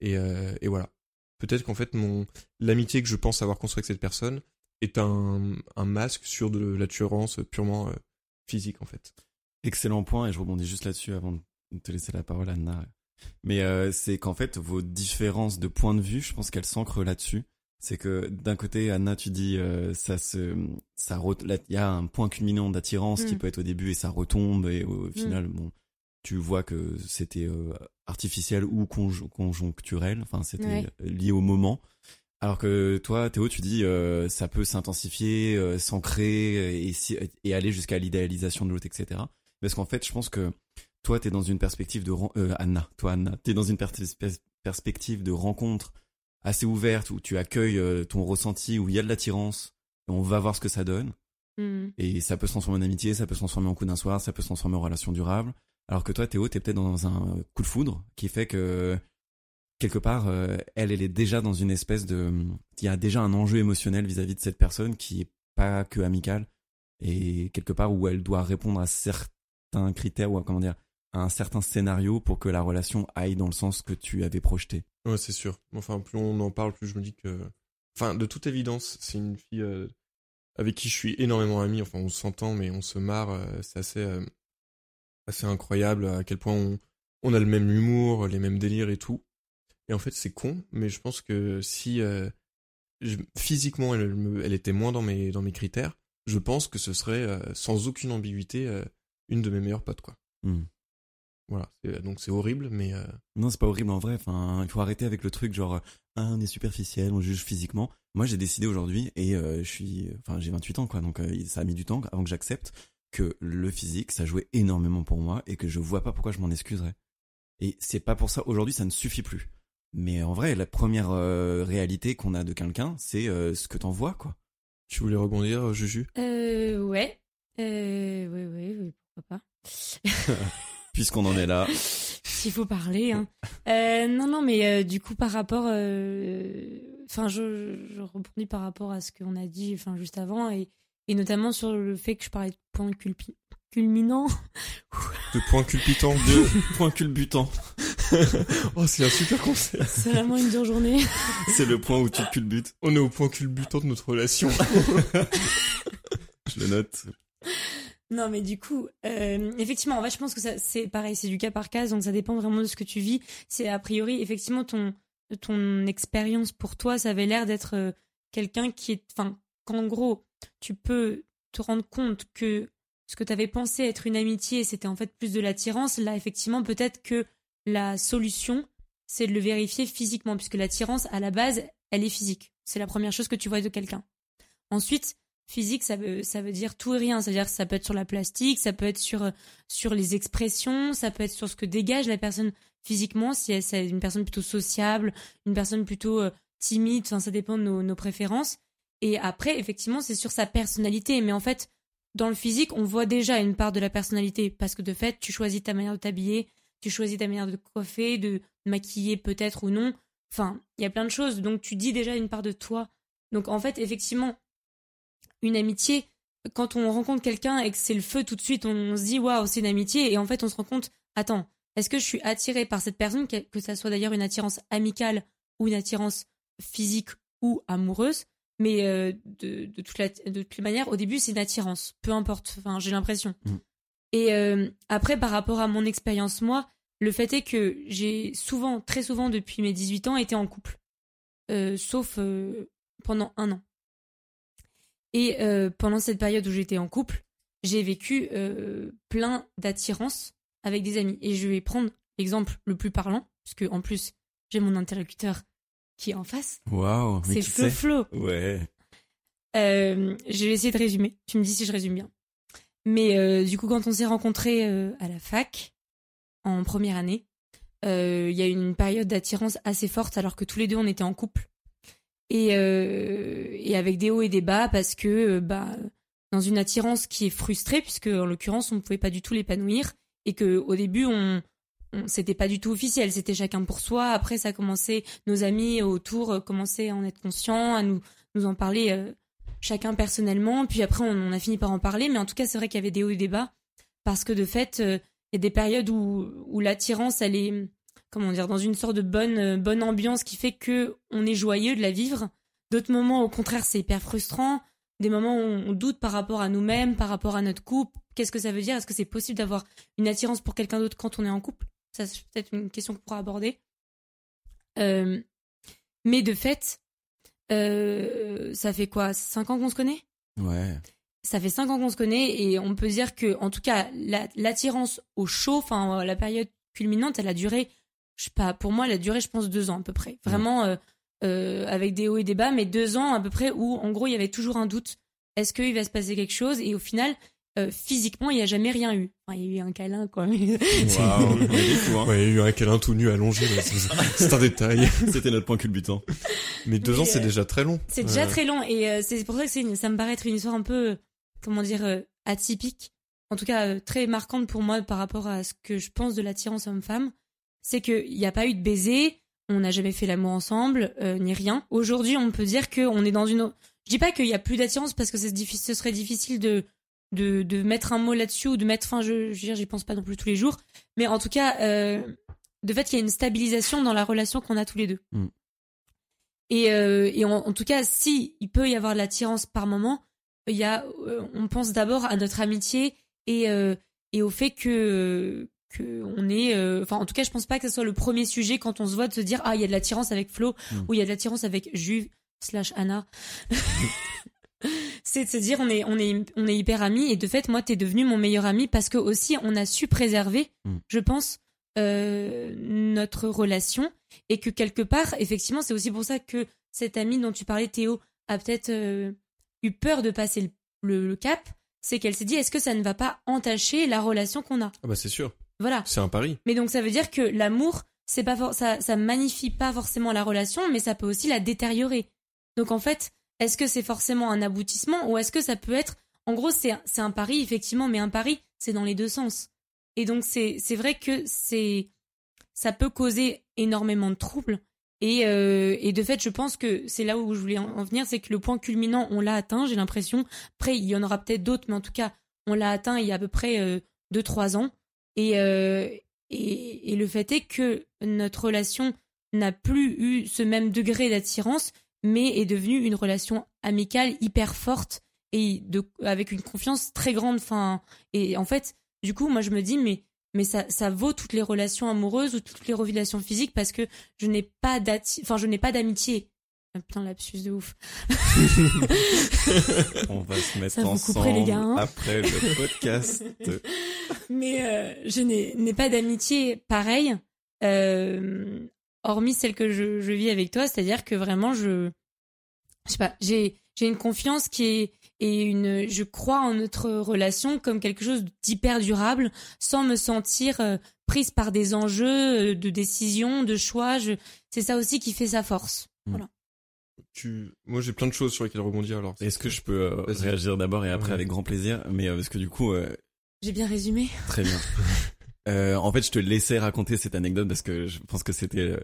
et euh, et voilà. Peut-être qu'en fait mon l'amitié que je pense avoir construit avec cette personne est un un masque sur de l'attirance purement euh, physique en fait. Excellent point, et je rebondis juste là-dessus avant de te laisser la parole, Anna. Mais euh, c'est qu'en fait, vos différences de point de vue, je pense qu'elles s'ancrent là-dessus. C'est que d'un côté, Anna, tu dis, euh, ça se, ça, il y a un point culminant d'attirance qui Mm. peut être au début et ça retombe et au final, bon, tu vois que c'était euh, artificiel ou conj- conjoncturel, enfin, c'était Ouais. lié au moment. Alors que toi, Théo, tu dis, euh, ça peut s'intensifier, euh, s'ancrer et, si- et aller jusqu'à l'idéalisation de l'autre, etc. Parce qu'en fait, je pense que toi, t'es dans une perspective de euh, Anna, toi Anna, t'es dans une pers- pers- perspective de rencontre assez ouverte où tu accueilles euh, ton ressenti, où il y a de l'attirance, et on va voir ce que ça donne. Mm. Et ça peut se transformer en amitié, ça peut se transformer en coup d'un soir, ça peut se transformer en relation durable. Alors que toi, Théo, t'es peut-être dans un coup de foudre qui fait que quelque part, euh, elle, elle est déjà dans une espèce de, il y a déjà un enjeu émotionnel vis-à-vis de cette personne qui est pas que amical et quelque part où elle doit répondre à certains critères ou à, comment dire, à un certain scénario pour que la relation aille dans le sens que tu avais projeté. Ouais, c'est sûr. Enfin, plus on en parle, plus je me dis que. Enfin, de toute évidence, c'est une fille euh, avec qui je suis énormément ami. Enfin, on s'entend, mais on se marre. euh, c'est assez, euh, assez incroyable à quel point on, on a le même humour, les mêmes délires et tout. Et en fait, c'est con, mais je pense que si physiquement elle, elle était moins dans mes, dans mes critères, je pense que ce serait sans aucune ambiguïté une de mes meilleures potes, quoi. Hmm. Voilà. C'est- Donc c'est horrible, mais euh, Non, c'est pas horrible en vrai. Enfin, il faut arrêter avec le truc genre ah, on est superficiel, on juge physiquement. Moi, j'ai décidé aujourd'hui et euh, je suis, enfin, j'ai 28 ans quoi, donc euh, ça a mis du temps avant que j'accepte que le physique, ça jouait énormément pour moi et que je vois pas pourquoi je m'en excuserais. Et c'est pas pour ça. Aujourd'hui, ça ne suffit plus. Mais en vrai, la première euh, réalité qu'on a de quelqu'un, c'est euh, ce que t'en vois quoi. tu voulais rebondir, Juju? Euh, ouais. Euh, ouais, ouais, ouais, pourquoi pas. Puisqu'on en est là. S'il faut parler, hein. Euh, non, non, mais euh, du coup, par rapport, euh, enfin, je, je rebondis par rapport à ce qu'on a dit, enfin, juste avant, et, et notamment sur le fait que je parlais de point culpi- culminant. De point culpitant. De point culbutant. oh, c'est un super concept. C'est vraiment une dure journée. C'est le point où tu te culbutes. On est au point culbutant de notre relation. Je le note. Non, mais du coup, euh, effectivement, en fait, je pense que ça, c'est pareil, c'est du cas par cas, donc ça dépend vraiment de ce que tu vis. C'est a priori, effectivement, ton, ton expérience pour toi, ça avait l'air d'être euh, quelqu'un qui est, enfin, qu'en gros, tu peux te rendre compte que ce que tu avais pensé être une amitié, c'était en fait plus de l'attirance. Là, effectivement, peut-être que la solution, c'est de le vérifier physiquement, puisque l'attirance, à la base, elle est physique. C'est la première chose que tu vois de quelqu'un. Ensuite, physique, ça veut, ça veut dire tout et rien. C'est-à-dire ça peut être sur la plastique, ça peut être sur, sur les expressions, ça peut être sur ce que dégage la personne physiquement, si elle- c'est une personne plutôt sociable, une personne plutôt euh, timide, enfin, ça dépend de nos, nos préférences. Et après, effectivement, c'est sur sa personnalité. Mais en fait, dans le physique, on voit déjà une part de la personnalité. Parce que de fait, tu choisis ta manière de t'habiller, tu choisis ta manière de coiffer, de maquiller peut-être ou non. Enfin, il y a plein de choses. Donc, tu dis déjà une part de toi. Donc, en fait, effectivement, une amitié, quand on rencontre quelqu'un et que c'est le feu tout de suite, on se dit waouh, c'est une amitié. Et en fait, on se rend compte, attends, est-ce que je suis attirée par cette personne, que que ça soit d'ailleurs une attirance amicale ou une attirance physique ou amoureuse mais euh, de, de, toute la- de toutes les manières, au début, c'est une attirance, peu importe, enfin, j'ai l'impression. Mm. Et euh, après, par rapport à mon expérience, moi, le fait est que j'ai souvent, très souvent, depuis mes 18 ans, été en couple. Euh, sauf euh, pendant un an. Et euh, pendant cette période où j'étais en couple, j'ai vécu euh, plein d'attirances avec des amis. Et je vais prendre l'exemple le plus parlant, puisque en plus, j'ai mon interlocuteur qui est en face. Waouh. C'est Flo Flo. Ouais. Euh, je vais essayer de résumer. Tu me dis si je résume bien. Mais euh, du coup, quand on s'est rencontrés euh, à la fac, en première année, il y a eu une période d'attirance assez forte alors que tous les deux on était en couple. Et, euh, et avec des hauts et des bas parce que euh, bah, dans une attirance qui est frustrée, puisque en l'occurrence on ne pouvait pas du tout l'épanouir, et que au début on, on- c'était pas du tout officiel, c'était chacun pour soi. Après ça a commencé, nos amis autour euh, commençaient à en être conscients, à nous, nous en parler chacun personnellement. Puis après on, on a fini par en parler, mais en tout cas c'est vrai qu'il y avait des hauts et des bas, parce que de fait il y a des périodes où, où l'attirance elle comment dire dans une sorte de bonne euh, bonne ambiance qui fait que on est joyeux de la vivre. D'autres moments au contraire c'est hyper frustrant. Des moments où on doute par rapport à nous-mêmes, par rapport à notre couple. Qu'est-ce que ça veut dire? Est-ce que c'est possible d'avoir une attirance pour quelqu'un d'autre quand on est en couple? Ça, c'est peut-être une question qu'on pourra aborder. Euh, mais de fait, euh, ça fait quoi? Cinq ans qu'on se connaît? Ouais. ça fait cinq ans qu'on se connaît et on peut dire que, en tout cas, la- l'attirance au chaud, enfin, la période culminante, elle a duré, je sais pas, pour moi, elle a duré, je pense, deux ans à peu près. Vraiment, euh, euh, avec des hauts et des bas, mais deux ans à peu près où, en gros, il y avait toujours un doute. Est-ce qu'il va se passer quelque chose? Et au final, euh, physiquement, il n'y a jamais rien eu. Enfin, il y a eu un câlin, quoi. hein. Ouais, il y a eu un câlin tout nu allongé, c'est un détail. C'était notre point culbutant. Mais deux Mais, ans, c'est euh, déjà très long. C'est déjà Euh, très long et euh, c'est pour ça que une- ça me paraît être une histoire un peu, comment dire, euh, atypique. En tout cas, euh, très marquante pour moi par rapport à ce que je pense de l'attirance homme-femme. C'est qu'il n'y a pas eu de baiser, on n'a jamais fait l'amour ensemble, euh, ni rien. Aujourd'hui, on peut dire qu'on est dans une... Je dis pas qu'il y a plus d'attirance parce que ce serait difficile de, de, de mettre un mot là-dessus ou de mettre... Enfin, je, je veux dire, j'y pense pas non plus tous les jours. Mais en tout cas, euh, de fait, il y a une stabilisation dans la relation qu'on a tous les deux. Mm. Et, euh, et en, en tout cas, si il peut y avoir de l'attirance par moment, il y a, on pense d'abord à notre amitié et, et au fait que que on est euh, enfin en tout cas je pense pas que ce soit le premier sujet quand on se voit de se dire ah il y a de l'attirance avec Flo Mm. ou il y a de l'attirance avec Juve slash Anna c'est de se dire on est on est on est hyper amis et de fait moi t'es devenu mon meilleur ami parce que aussi on a su préserver Mm. je pense euh, notre relation et que quelque part effectivement c'est aussi pour ça que cet ami dont tu parlais Théo a peut-être euh, eu peur de passer le, le- le cap c'est qu'elle s'est dit est-ce que ça ne va pas entacher la relation qu'on a? Ah bah c'est sûr, voilà c'est un pari. mais donc ça veut dire que l'amour, c'est pas for- ça, ça magnifie pas forcément la relation, mais ça peut aussi la détériorer. Donc en fait, est-ce que c'est forcément un aboutissement ou est-ce que ça peut être, en gros, c'est c'est un pari effectivement, mais un pari, c'est dans les deux sens. Et donc c'est c'est vrai que c'est ça peut causer énormément de troubles. Et, euh, et de fait, je pense que c'est là où je voulais en en venir, c'est que le point culminant, on l'a atteint, j'ai l'impression. Après, il y en aura peut-être d'autres, mais en tout cas, on l'a atteint il y a à peu près 2-3 ans. Et, euh, et, et le fait est que notre relation n'a plus eu ce même degré d'attirance, mais est devenue une relation amicale hyper forte et de, avec une confiance très grande. Enfin, et en fait, du coup, moi, je me dis, mais, mais ça, ça vaut toutes les relations amoureuses ou toutes les relations physiques parce que je n'ai pas enfin, je n'ai pas d'amitié. Ah, putain, lapsus de ouf. On va se mettre Ça vous ensemble les gars, hein après le podcast. mais euh, je n'ai pas d'amitié pareille, euh, hormis celle que je, je vis avec toi. C'est-à-dire que vraiment, je, je sais pas, j'ai une confiance qui est et une, je crois en notre relation comme quelque chose d'hyper durable, sans me sentir euh, prise par des enjeux de décision, de choix. C'est ça aussi qui fait sa force. Mm. Voilà. Tu... Moi j'ai plein de choses sur lesquelles rebondir alors. Est-ce que je peux euh, réagir d'abord et après Ouais. avec grand plaisir? Mais euh, parce que du coup, euh, J'ai bien résumé. très bien. Euh, en fait, je te laissais raconter cette anecdote parce que je pense que c'était euh,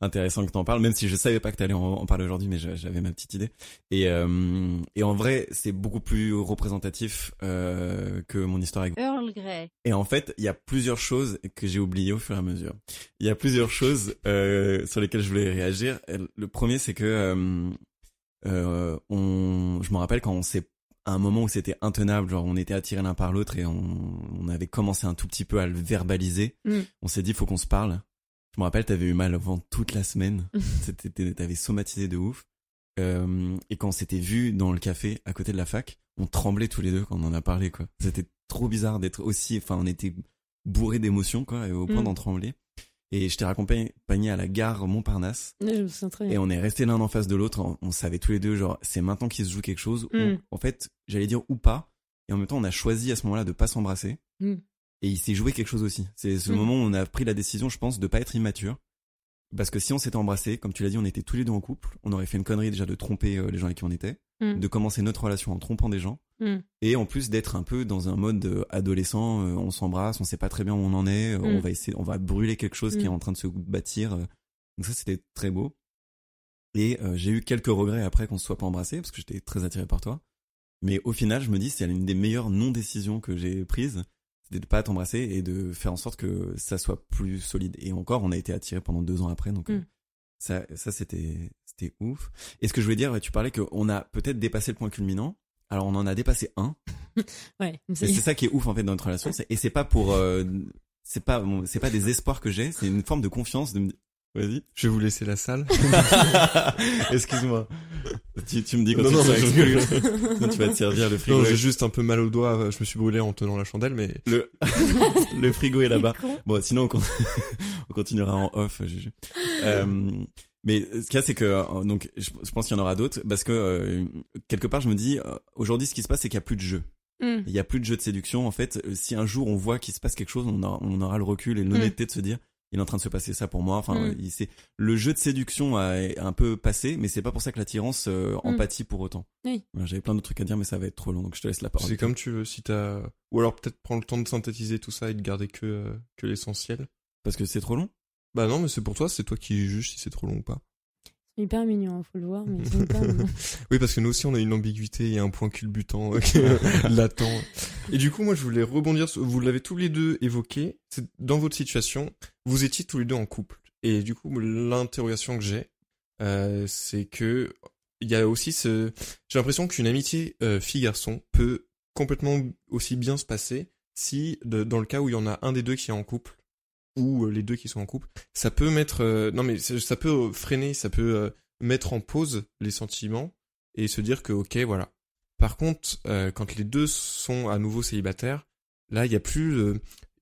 intéressant que t'en parles, même si je savais pas que t'allais en, en parler aujourd'hui, mais j'a- j'avais ma petite idée. Et, euh, et en vrai, c'est beaucoup plus représentatif euh, que mon histoire avec Earl Grey. Et en fait, il y a plusieurs choses que j'ai oubliées au fur et à mesure. Il y a plusieurs choses euh, sur lesquelles je voulais réagir. Le premier, c'est que euh, euh, on, je me rappelle quand on s'est à un moment où c'était intenable, genre on était attirés l'un par l'autre et on, on avait commencé un tout petit peu à le verbaliser. Mm. On s'est dit faut qu'on se parle. Je me rappelle, t'avais eu mal au ventre toute la semaine. T'avais somatisé de ouf. Euh, et quand on s'était vu dans le café à côté de la fac, on tremblait tous les deux quand on en a parlé quoi. C'était trop bizarre d'être aussi, enfin on était bourré d'émotions quoi, et au point Mm. d'en trembler. Et je t'ai raccompagné à la gare Montparnasse Je me très et on est restés l'un en face de l'autre. On, on savait tous les deux genre c'est maintenant qu'il se joue quelque chose. ou- Mm. en fait, j'allais dire ou pas. Et en même temps, on a choisi à ce moment-là de pas s'embrasser. Mm. Et il s'est joué quelque chose aussi. C'est ce Mm. moment où on a pris la décision, je pense, de pas être immature. Parce que si on s'était embrassé, comme tu l'as dit, on était tous les deux en couple. On aurait fait une connerie déjà de tromper euh, les gens avec qui on était, Mm. de commencer notre relation en trompant des gens, Mm. et en plus d'être un peu dans un mode euh, adolescent. euh, on s'embrasse, on sait pas très bien où on en est. euh, Mm. On va essayer, on va brûler quelque chose qui est en train de se bâtir. Donc ça, c'était très beau. Et euh, j'ai eu quelques regrets après qu'on se soit pas embrassé parce que j'étais très attiré par toi. Mais au final, je me dis c'est l'une des meilleures non-décisions que j'ai prises, c'était de pas t'embrasser et de faire en sorte que ça soit plus solide. Et encore, on a été attirés pendant deux ans après, donc Mm. Ça, ça c'était, c'était ouf. Et ce que je voulais dire, tu parlais qu'on a peut-être dépassé le point culminant. Alors on en a dépassé un. Ouais. C'est ça qui est ouf en fait dans notre relation. c'est- Et c'est pas pour, euh, c'est pas, bon, c'est pas des espoirs que j'ai. C'est une forme de confiance. De me... Vas-y. Je vais vous laisser la salle. Excuse-moi. Tu, tu me dis quand Non, tu non, mais je tu vas te servir le frigo. Non, j'ai juste un peu mal au doigt, euh, je me suis brûlé en tenant la chandelle, mais le, le frigo est là-bas. Bon, sinon on, con- on continuera en off, Juju. Euh, mais ce qu'il y a, c'est que euh, donc je, je pense qu'il y en aura d'autres parce que euh, quelque part je me dis euh, aujourd'hui ce qui se passe c'est qu'il y a plus de jeu. Mm. Il y a plus de jeu de séduction en fait. Euh, Si un jour on voit qu'il se passe quelque chose, on aura, on aura le recul et l'honnêteté de se dire il est en train de se passer ça pour moi. Enfin, Mm. il- c'est le jeu de séduction a un peu passé, mais c'est pas pour ça que l'attirance euh, empathie pour autant. Oui. Voilà, J'avais plein d'autres trucs à dire, mais ça va être trop long, donc je te laisse la parole. c'est comme tu veux. Si t'as, ou alors peut-être prendre le temps de synthétiser tout ça et de garder que euh, que l'essentiel. Parce que c'est trop long? Bah non, mais c'est pour toi, c'est toi qui juges si c'est trop long ou pas. Hyper mignon, hein, faut le voir, mais c'est hyper mignon. Oui, parce que nous aussi, on a une ambiguïté et un point culbutant euh, latent. Et du coup, moi, je voulais rebondir. Sur, vous l'avez tous les deux évoqué. C'est dans votre situation, vous étiez tous les deux en couple. Et du coup, l'interrogation que j'ai, euh, c'est que il y a aussi ce. J'ai l'impression qu'une amitié euh, fille-garçon peut complètement aussi bien se passer si de- dans le cas où il y en a un des deux qui est en couple ou euh, les deux qui sont en couple, ça peut mettre euh, non mais ça peut euh, freiner, ça peut mettre en pause les sentiments et se dire que ok voilà. Par contre, quand les deux sont à nouveau célibataires, là il y a plus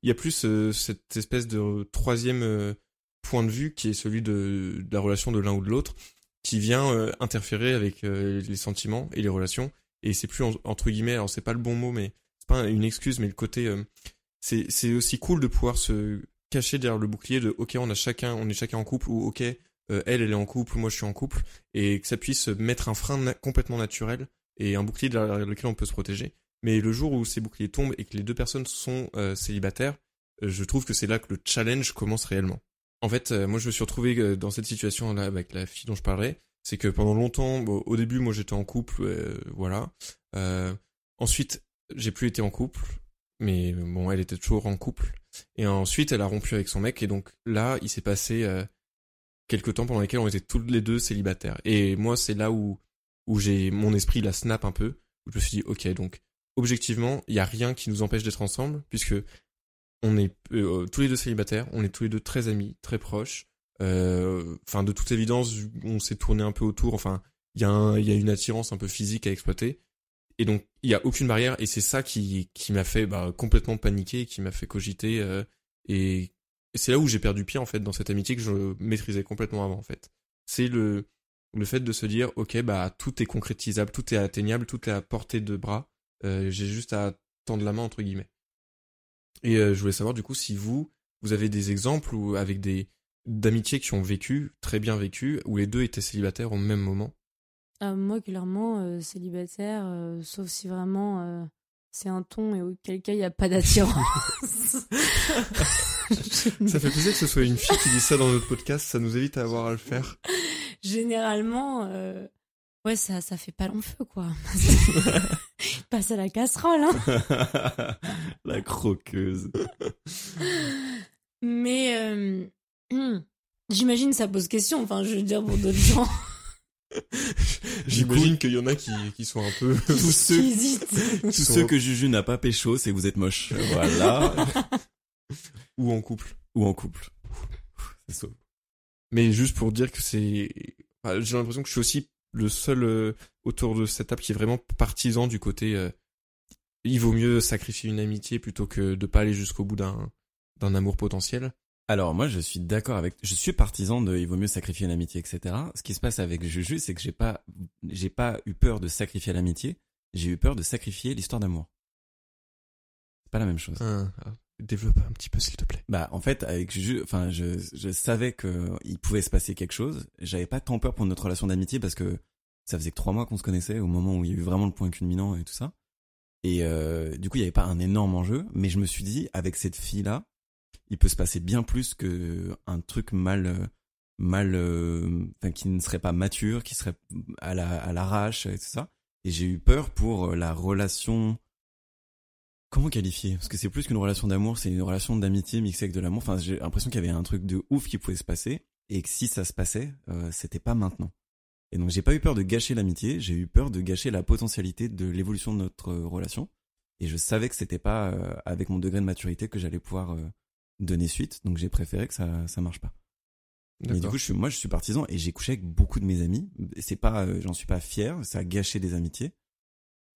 il y a plus cette espèce de troisième point de vue qui est celui de, de la relation de l'un ou de l'autre qui vient euh, interférer avec euh, les sentiments et les relations et c'est plus en- entre guillemets alors c'est pas le bon mot mais c'est pas une excuse mais le côté euh, c'est c'est aussi cool de pouvoir se cacher derrière le bouclier de ok on a chacun on est chacun en couple ou ok euh, elle elle est en couple moi je suis en couple et que ça puisse mettre un frein complètement naturel et un bouclier derrière lequel on peut se protéger mais le jour où ces boucliers tombent et que les deux personnes sont euh, célibataires euh, je trouve que c'est là que le challenge commence réellement en fait, moi je me suis retrouvé dans cette situation là avec la fille dont je parlerai. C'est que pendant longtemps, au début moi j'étais en couple, voilà. Ensuite j'ai plus été en couple, mais bon elle était toujours en couple. Et ensuite elle a rompu avec son mec et donc là il s'est passé euh, quelques temps pendant lesquels on était tous les deux célibataires. Et moi c'est là où où j'ai mon esprit la snap un peu. Où je me suis dit ok donc objectivement il y a rien qui nous empêche d'être ensemble puisque on est euh, tous les deux célibataires, on est tous les deux très amis, très proches. Euh, Enfin, de toute évidence, on s'est tourné un peu autour. Enfin, il y, y a une attirance un peu physique à exploiter. Et donc, il y a aucune barrière. Et c'est ça qui, qui m'a fait bah, complètement paniquer, qui m'a fait cogiter. euh, et et c'est là où j'ai perdu pied, en fait, dans cette amitié que je maîtrisais complètement avant, en fait. C'est le, le fait de se dire, ok, bah, tout est concrétisable, tout est atteignable, tout est à portée de bras. Euh, j'ai juste à tendre la main, entre guillemets. Et euh, je voulais savoir du coup si vous, vous avez des exemples ou avec des d'amitiés qui ont vécu, très bien vécu, où les deux étaient célibataires au même moment? Ah, moi, clairement, euh, célibataire, euh, sauf si vraiment euh, c'est un ton et auquel cas il n'y a pas d'attirance. Ça fait plaisir que ce soit une fille qui dit ça dans notre podcast, ça nous évite à avoir à le faire. Généralement, ouais, ça, ça fait pas long feu, quoi. Passe à la casserole, hein. la croqueuse. Mais j'imagine ça pose question. Enfin, je veux dire pour d'autres gens J'imagine qu'il y en a qui, qui sont un peu... Tous qui ceux, hésitent. tous ceux que Juju n'a pas pécho, c'est que vous êtes moche. Voilà. ou en couple. Ou en couple. Mais juste pour dire que c'est... enfin, J'ai l'impression que je suis aussi le seul euh, autour de cette table qui est vraiment partisan du côté... euh, il vaut mieux sacrifier une amitié plutôt que de pas aller jusqu'au bout d'un d'un amour potentiel. Alors moi je suis d'accord avec, je suis partisan de il vaut mieux sacrifier une amitié, etc. Ce qui se passe avec Juju, c'est que j'ai pas, j'ai pas eu peur de sacrifier l'amitié, j'ai eu peur de sacrifier l'histoire d'amour. C'est pas la même chose. Ah, ah, développe un petit peu s'il te plaît. Bah en fait avec Juju, enfin je, je savais que il pouvait se passer quelque chose. J'avais pas tant peur pour notre relation d'amitié parce que ça faisait que trois mois qu'on se connaissait au moment où il y a eu vraiment le point culminant et tout ça. Et euh, du coup il y avait pas un énorme enjeu, mais je me suis dit avec cette fille là, il peut se passer bien plus que un truc mal euh, mal euh, enfin qui ne serait pas mature, qui serait à la à l'arrache et tout ça. Et j'ai eu peur pour la relation Comment qualifier? Parce que c'est plus qu'une relation d'amour, c'est une relation d'amitié mixée avec de l'amour. Enfin, j'ai l'impression qu'il y avait un truc de ouf qui pouvait se passer et que si ça se passait, euh, c'était pas maintenant. Et donc j'ai pas eu peur de gâcher l'amitié, j'ai eu peur de gâcher la potentialité de l'évolution de notre euh, relation. Et je savais que c'était pas euh, avec mon degré de maturité que j'allais pouvoir euh, donner suite. Donc j'ai préféré que ça ça marche pas. Mais du coup, je suis, moi, je suis partisan et j'ai couché avec beaucoup de mes amis. Et C'est pas, euh, j'en suis pas fier. Ça a gâché des amitiés.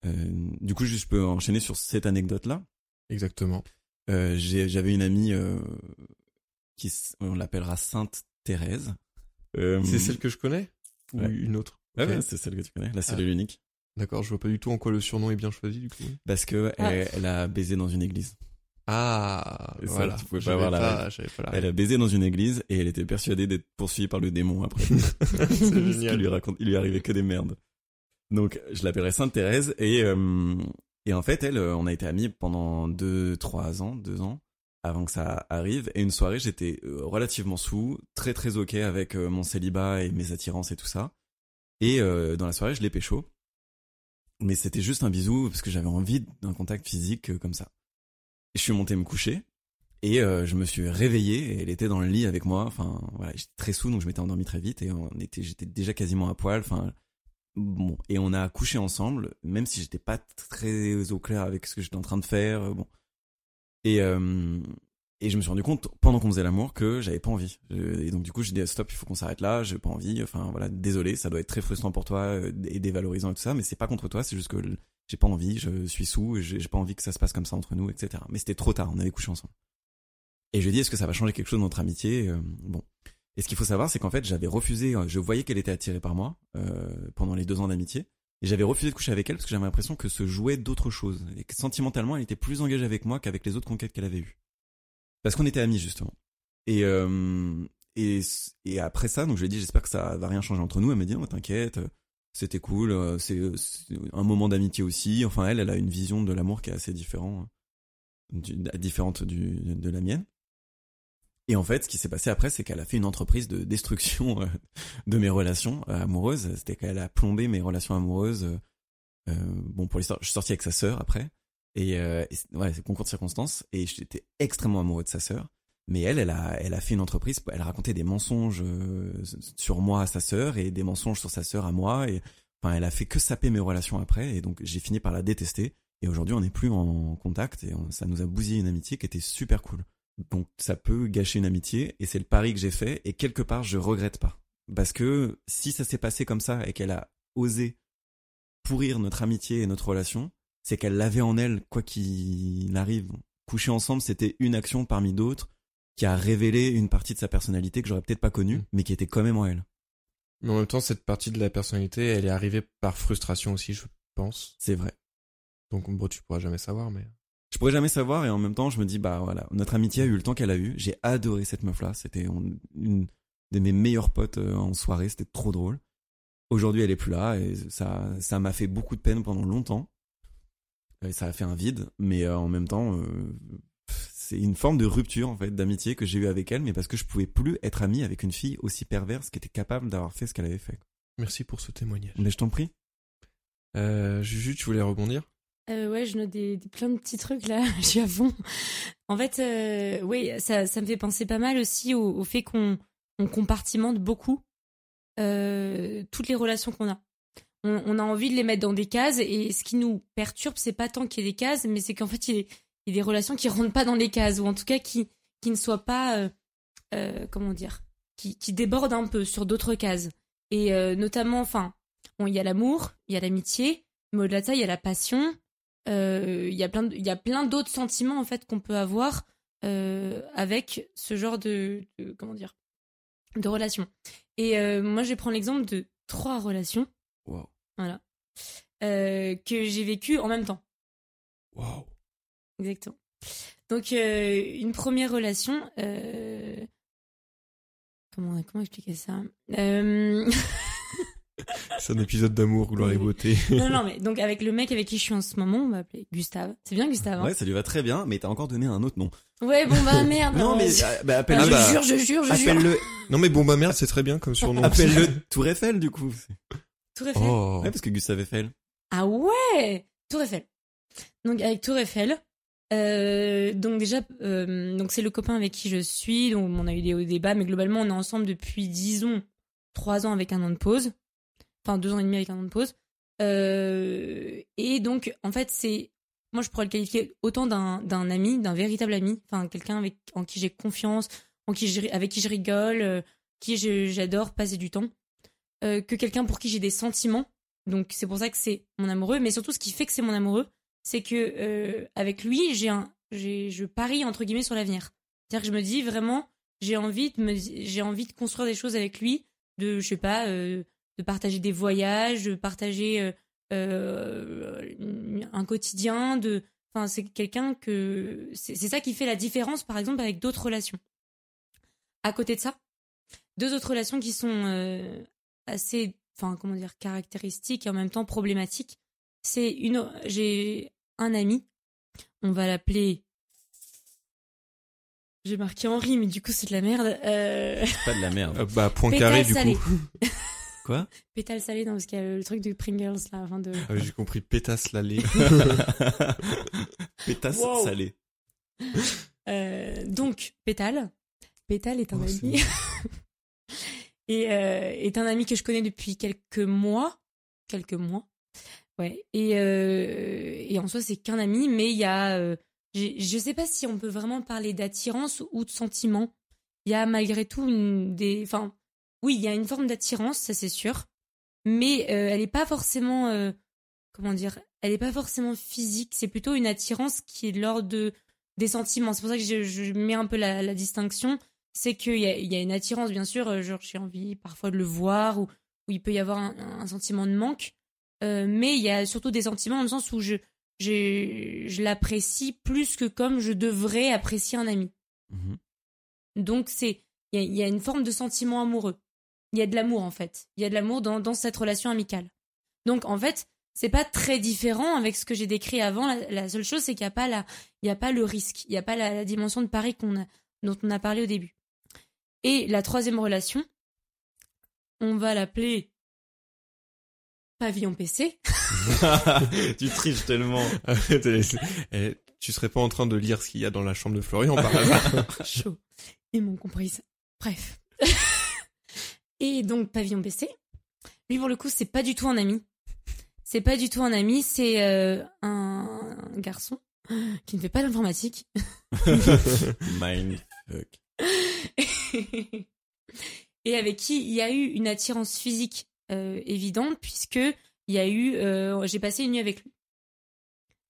Euh, du coup, je peux enchaîner sur cette anecdote-là. Exactement. Euh, j'ai- J'avais une amie euh, qui, on l'appellera Sainte Thérèse. Euh, C'est celle que je connais Ou Ouais. une autre? Ouais, c'est celle que tu connais, la seule Ah. et l'unique. D'accord, je vois pas du tout en quoi le surnom est bien choisi du coup. Parce que Ah. elle, elle a baisé dans une église. Ah, Et ça, voilà. tu pouvais pas avoir la pas- Elle a baisé dans une église et elle était persuadée d'être poursuivie par le démon après. C'est génial. lui raconte, il lui arrivait que des merdes. Donc, je l'appellerai Sainte Thérèse et euh, et en fait, elle, euh, on a été amis pendant deux, trois ans, deux ans avant que ça arrive. Et une soirée, j'étais euh, relativement sous, très très ok avec mon célibat et mes attirances et tout ça. Et euh, dans la soirée, je l'ai pécho. Mais c'était juste un bisou parce que j'avais envie d'un contact physique comme ça. Je suis monté me coucher et euh, je me suis réveillé et elle était dans le lit avec moi. Enfin voilà, j'étais très sous donc je m'étais endormi très vite et on était, j'étais déjà quasiment à poil. Enfin bon et on a couché ensemble même si j'étais pas très au clair avec ce que j'étais en train de faire. euh, Bon Et, euh, et je me suis rendu compte pendant qu'on faisait l'amour que j'avais pas envie. Je- Et donc du coup, j'ai dit stop, il faut qu'on s'arrête là. J'ai pas envie. Enfin voilà, désolé, ça doit être très frustrant pour toi euh, et dévalorisant et tout ça, mais c'est pas contre toi. C'est juste que j'ai pas envie. Je suis sous j'ai pas envie que ça se passe comme ça entre nous, etc. Mais c'était trop tard. On avait couché ensemble. Et je lui ai dit est-ce que ça va changer quelque chose dans notre amitié Euh, Bon. Et ce qu'il faut savoir, c'est qu'en fait, j'avais refusé. euh, Je voyais qu'elle était attirée par moi euh, pendant les deux ans d'amitié. Et j'avais refusé de coucher avec elle parce que j'avais l'impression que se jouait d'autres choses. Et que sentimentalement, elle était plus engagée avec moi qu'avec les autres conquêtes qu'elle avait eues. Parce qu'on était amis, justement. Et, euh, et, après ça, donc je lui ai dit, j'espère que ça va rien changer entre nous. Elle m'a dit, non, t'inquiète, c'était cool, c'est un moment d'amitié aussi. Enfin, elle, elle a une vision de l'amour qui est assez différente de la mienne. Et en fait, ce qui s'est passé après, c'est qu'elle a fait une entreprise de destruction euh, de mes relations euh, amoureuses. C'était qu'elle a plombé mes relations amoureuses. bon, pour l'histoire, je suis sorti avec sa sœur après. Et, euh, ouais, c'est concours de circonstances. Et j'étais extrêmement amoureux de sa sœur. Mais elle, elle a, elle a fait une entreprise. Elle a raconté des mensonges euh, sur moi à sa sœur et des mensonges sur sa sœur à moi. Et enfin, elle a fait que saper mes relations après. Et donc, j'ai fini par la détester. Et aujourd'hui, on n'est plus en contact. Et ça nous a bousillé une amitié qui était super cool. Donc, ça peut gâcher une amitié. Et c'est le pari que j'ai fait. Et quelque part, je regrette pas. Parce que si ça s'est passé comme ça et qu'elle a osé pourrir notre amitié et notre relation, c'est qu'elle l'avait en elle, quoi qu'il arrive. Coucher ensemble, c'était une action parmi d'autres qui a révélé une partie de sa personnalité que j'aurais peut-être pas connue, Mm. mais qui était quand même en elle. Mais en même temps, cette partie de la personnalité, elle est arrivée par frustration aussi, je pense. C'est vrai. Donc, bon, tu pourras jamais savoir, mais. Je pourrais jamais savoir et en même temps, je me dis, bah voilà, notre amitié a eu le temps qu'elle a eu. J'ai adoré cette meuf-là. C'était on- une de mes meilleurs potes euh, en soirée. C'était trop drôle. Aujourd'hui, elle est plus là et ça, ça m'a fait beaucoup de peine pendant longtemps. Et ça a fait un vide, mais euh, en même temps, euh, c'est une forme de rupture en fait d'amitié que j'ai eu avec elle, mais parce que je pouvais plus être ami avec une fille aussi perverse qui était capable d'avoir fait ce qu'elle avait fait. Merci pour ce témoignage. Mais je t'en prie. Euh, Juju, tu voulais rebondir? Euh, ouais, je note des, des- plein de petits trucs là, je suis à fond. En fait, euh, oui, ça, ça me fait penser pas mal aussi au, au fait qu'on on compartimente beaucoup euh, toutes les relations qu'on a. On, a envie de les mettre dans des cases et ce qui nous perturbe, c'est pas tant qu'il y ait des cases, mais c'est qu'en fait, il y, ait des relations qui rentrent pas dans les cases ou en tout cas qui, qui ne soient pas, euh, euh, comment dire, qui, qui débordent un peu sur d'autres cases. Et euh, notamment, enfin, bon, il y a l'amour, il y a l'amitié, mais au-delà de ça, il y a la passion, il y a plein il y a plein d'autres sentiments en fait qu'on peut avoir avec ce genre de, comment dire de relations et moi je prendre l'exemple de trois relations Wow. Voilà euh, que j'ai vécues en même temps Waouh. exactement donc euh, une première relation euh, comment comment expliquer ça? Euh, C'est un épisode d'amour, gloire et beauté. non non mais donc avec le mec avec qui je suis en ce moment on va appeler Gustave c'est bien Gustave hein? Ouais, ça lui va très bien, mais t'as encore donné un autre nom. ouais bon bah merde Non, mais bah, ah, appelle-le. je bah, jure je jure je jure Appelle-le. non, mais bon, bah merde, c'est très bien comme surnom. Appelle-le Tour Eiffel du coup. Tour Eiffel Oh. Ouais, parce que Gustave Eiffel. Ah ouais Tour Eiffel. Donc avec Tour Eiffel, euh, donc déjà, euh, donc c'est le copain avec qui je suis, donc on a eu des hauts bas, mais globalement on est ensemble depuis disons trois ans avec un an de pause, enfin deux ans et demi avec un an de pause. Euh, et donc en fait c'est, moi je pourrais le qualifier autant d'un d'un ami, d'un véritable ami, enfin quelqu'un avec en qui j'ai confiance, en qui je- avec qui je rigole, euh, qui j'adore passer du temps, euh, que quelqu'un pour qui j'ai des sentiments. Donc c'est pour ça que c'est mon amoureux, mais surtout ce qui fait que c'est mon amoureux, c'est que euh, avec lui, j'ai un, j'ai, je parie entre guillemets sur l'avenir. C'est-à-dire que je me dis vraiment, j'ai envie de me, j'ai envie de construire des choses avec lui, de, je sais pas, euh, de partager des voyages, de partager euh, euh, un quotidien, de, enfin c'est quelqu'un que, c'est, c'est ça qui fait la différence par exemple avec d'autres relations. À côté de ça, deux autres relations qui sont euh, assez, enfin comment dire, caractéristiques et en même temps problématiques. C'est une, j'ai un ami, on va l'appeler. J'ai marqué Henri, mais du coup c'est de la merde. Euh... Pas de la merde. Euh, bah, point Pétale carré, du salée. coup. Quoi? Pétale salé, non, parce qu'il y a le truc de Pringles là, avant de. Ah, J'ai compris pétasse l'allée. Pétasse Wow. salée. Euh, donc, Pétale. Pétale est un Oh, ami. et euh, est un ami que je connais depuis quelques mois. Quelques mois. Ouais. Et, euh, et en soi, c'est qu'un ami, mais il y a, euh, je sais pas si on peut vraiment parler d'attirance ou de sentiment. Il y a malgré tout une des, enfin, oui, il y a une forme d'attirance, ça c'est sûr, mais elle est pas forcément, comment dire, elle est pas forcément physique. C'est plutôt une attirance qui est l'ordre de des sentiments. C'est pour ça que je, je mets un peu la distinction. C'est qu'il y y a une attirance, bien sûr, euh, genre j'ai envie parfois de le voir ou, ou il peut y avoir un, un sentiment de manque, Euh, mais il y a surtout des sentiments dans le sens où je je, je l'apprécie plus que comme je devrais apprécier un ami. Mhm. Donc c'est il y a, il y a une forme de sentiment amoureux. Il y a de l'amour en fait. Il y a de l'amour dans, dans cette relation amicale. Donc en fait, c'est pas très différent avec ce que j'ai décrit avant. La, la seule chose c'est qu'il n'y a pas la, il y a pas le risque, il y a pas la, la dimension de pari qu'on a, dont on a parlé au début. Et la troisième relation, on va l'appeler pavillon PC. tu triches tellement. Eh, tu serais pas en train de lire ce qu'il y a dans la chambre de Florian par hasard chaud. Ils m'ont comprise. Bref. Et donc, Pavillon PC. Lui, pour le coup, c'est pas du tout un ami. C'est pas du tout un ami, c'est euh, un garçon qui ne fait pas d'informatique. Mindfuck. Et avec qui il y a eu une attirance physique euh, évidente, puisque il y a eu. euh, J'ai passé une nuit avec lui.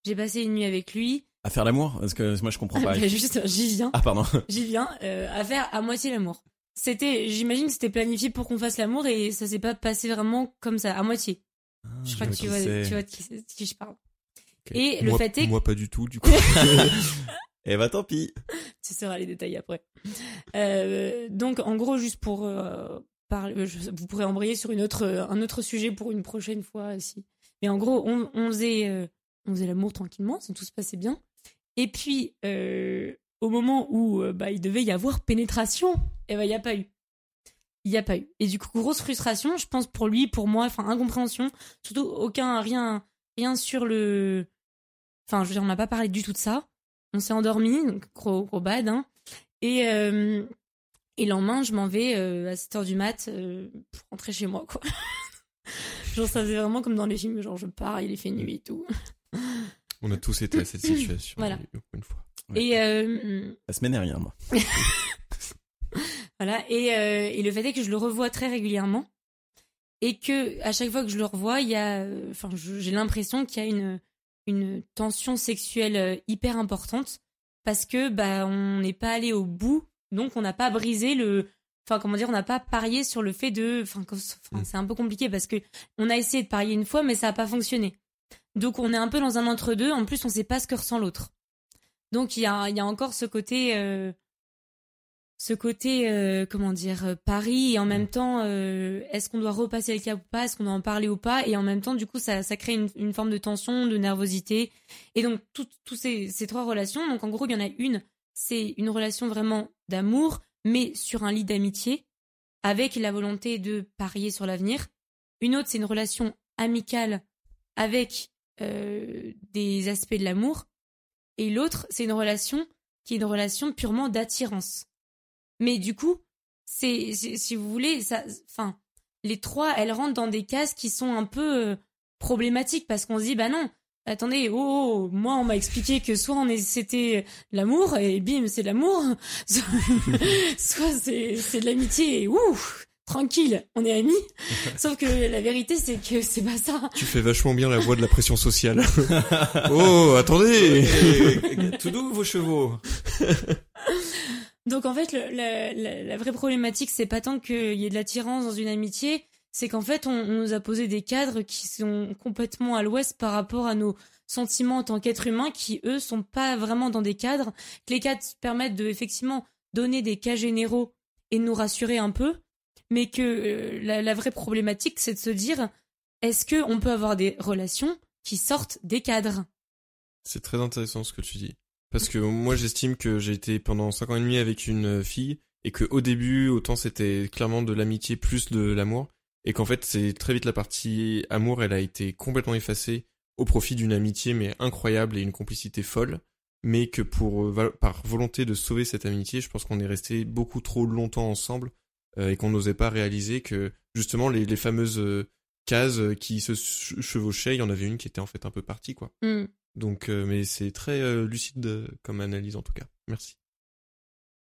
J'ai passé une nuit avec lui. À faire l'amour Parce que moi je comprends pas. Bah, juste, j'y viens. Ah pardon. j'y viens euh, à faire à moitié l'amour. C'était, j'imagine que c'était planifié pour qu'on fasse l'amour et ça s'est pas passé vraiment comme ça, à moitié. je crois que tu vois, tu vois de qui, je parle. Et le fait est moi pas du tout du coup. Eh bah tant pis. Tu sauras les détails après. Euh, donc, en gros, juste pour euh, parler, je- vous pourrez embrayer sur un autre sujet pour une prochaine fois, si. Mais en gros, on, on faisait, euh, l'amour tranquillement, ça tout se passait bien. Et puis, euh, au moment où euh, bah, il devait y avoir pénétration, eh ben, il n'y a pas eu. Il n'y a pas eu. Et du coup, grosse frustration, je pense, pour lui, pour moi, enfin, incompréhension. Surtout, aucun, rien, rien sur le. Enfin, je veux dire, on n'a pas parlé du tout de ça. On s'est endormi, donc gros, gros bad, hein. Et, euh, et le lendemain, je m'en vais euh, à 7h du mat euh, pour rentrer chez moi, quoi. genre, ça faisait vraiment comme dans les films, genre, je pars, il est fait nuit et tout. On a tous été à cette situation Voilà. une fois. Ouais. Et, euh, La semaine est rien, moi. Voilà, et, euh, et le fait est que je le revois très régulièrement et que à chaque fois que je le revois, il y a, enfin, je- j'ai l'impression qu'il y a une une tension sexuelle euh, hyper importante parce que bah on n'est pas allé au bout, donc on n'a pas brisé le, enfin comment dire, on n'a pas parié sur le fait de, enfin Mm. c'est un peu compliqué parce que on a essayé de parier une fois mais ça n'a pas fonctionné, donc on est un peu dans un entre deux. En plus, on sait pas ce que ressent l'autre, donc il y a y a encore ce côté euh, ce côté, euh, comment dire, euh, pari et en même temps, euh, est-ce qu'on doit repasser le cap ou pas, est-ce qu'on doit en parler ou pas, et en même temps, du coup, ça, ça crée une, une forme de tension, de nervosité. Et donc, toutes ces, ces trois relations, donc en gros, il y en a une, c'est une relation vraiment d'amour, mais sur un lit d'amitié, avec la volonté de parier sur l'avenir. Une autre, c'est une relation amicale avec euh, des aspects de l'amour. Et l'autre, c'est une relation qui est une relation purement d'attirance. Mais du coup, c'est si vous voulez, ça, enfin, les trois, elles rentrent dans des cases qui sont un peu euh, problématiques parce qu'on se dit, bah non, attendez, oh, oh, moi on m'a expliqué que soit on est, c'était l'amour et bim, c'est de l'amour, soit, soit c'est c'est de l'amitié et ouh, tranquille, on est amis. Sauf que la vérité, c'est que c'est pas ça. Tu fais vachement bien la voix de la pression sociale. oh, attendez Tout doux vos chevaux. Donc en fait, la, vraie problématique, c'est pas tant qu'il y ait de l'attirance dans une amitié, c'est qu'en fait, on, nous a posé des cadres qui sont complètement à l'ouest par rapport à nos sentiments en tant qu'êtres humains, qui eux sont pas vraiment dans des cadres. Que les cadres permettent de effectivement donner des cas généraux et nous rassurer un peu, mais que euh, la, la vraie problématique, c'est de se dire, est-ce que on peut avoir des relations qui sortent des cadres? C'est très intéressant ce que tu dis. Parce que moi j'estime que j'ai été pendant 5 ans et demi avec une fille et que au début autant c'était clairement de l'amitié plus de l'amour et qu'en fait c'est très vite la partie amour elle a été complètement effacée au profit d'une amitié mais incroyable et une complicité folle mais que pour euh, par volonté de sauver cette amitié je pense qu'on est resté beaucoup trop longtemps ensemble euh, et qu'on n'osait pas réaliser que justement les, fameuses euh, cases qui se ch- chevauchaient il y en avait une qui était en fait un peu partie quoi Hmm. Donc, euh, mais c'est très euh, lucide euh, comme analyse en tout cas. Merci.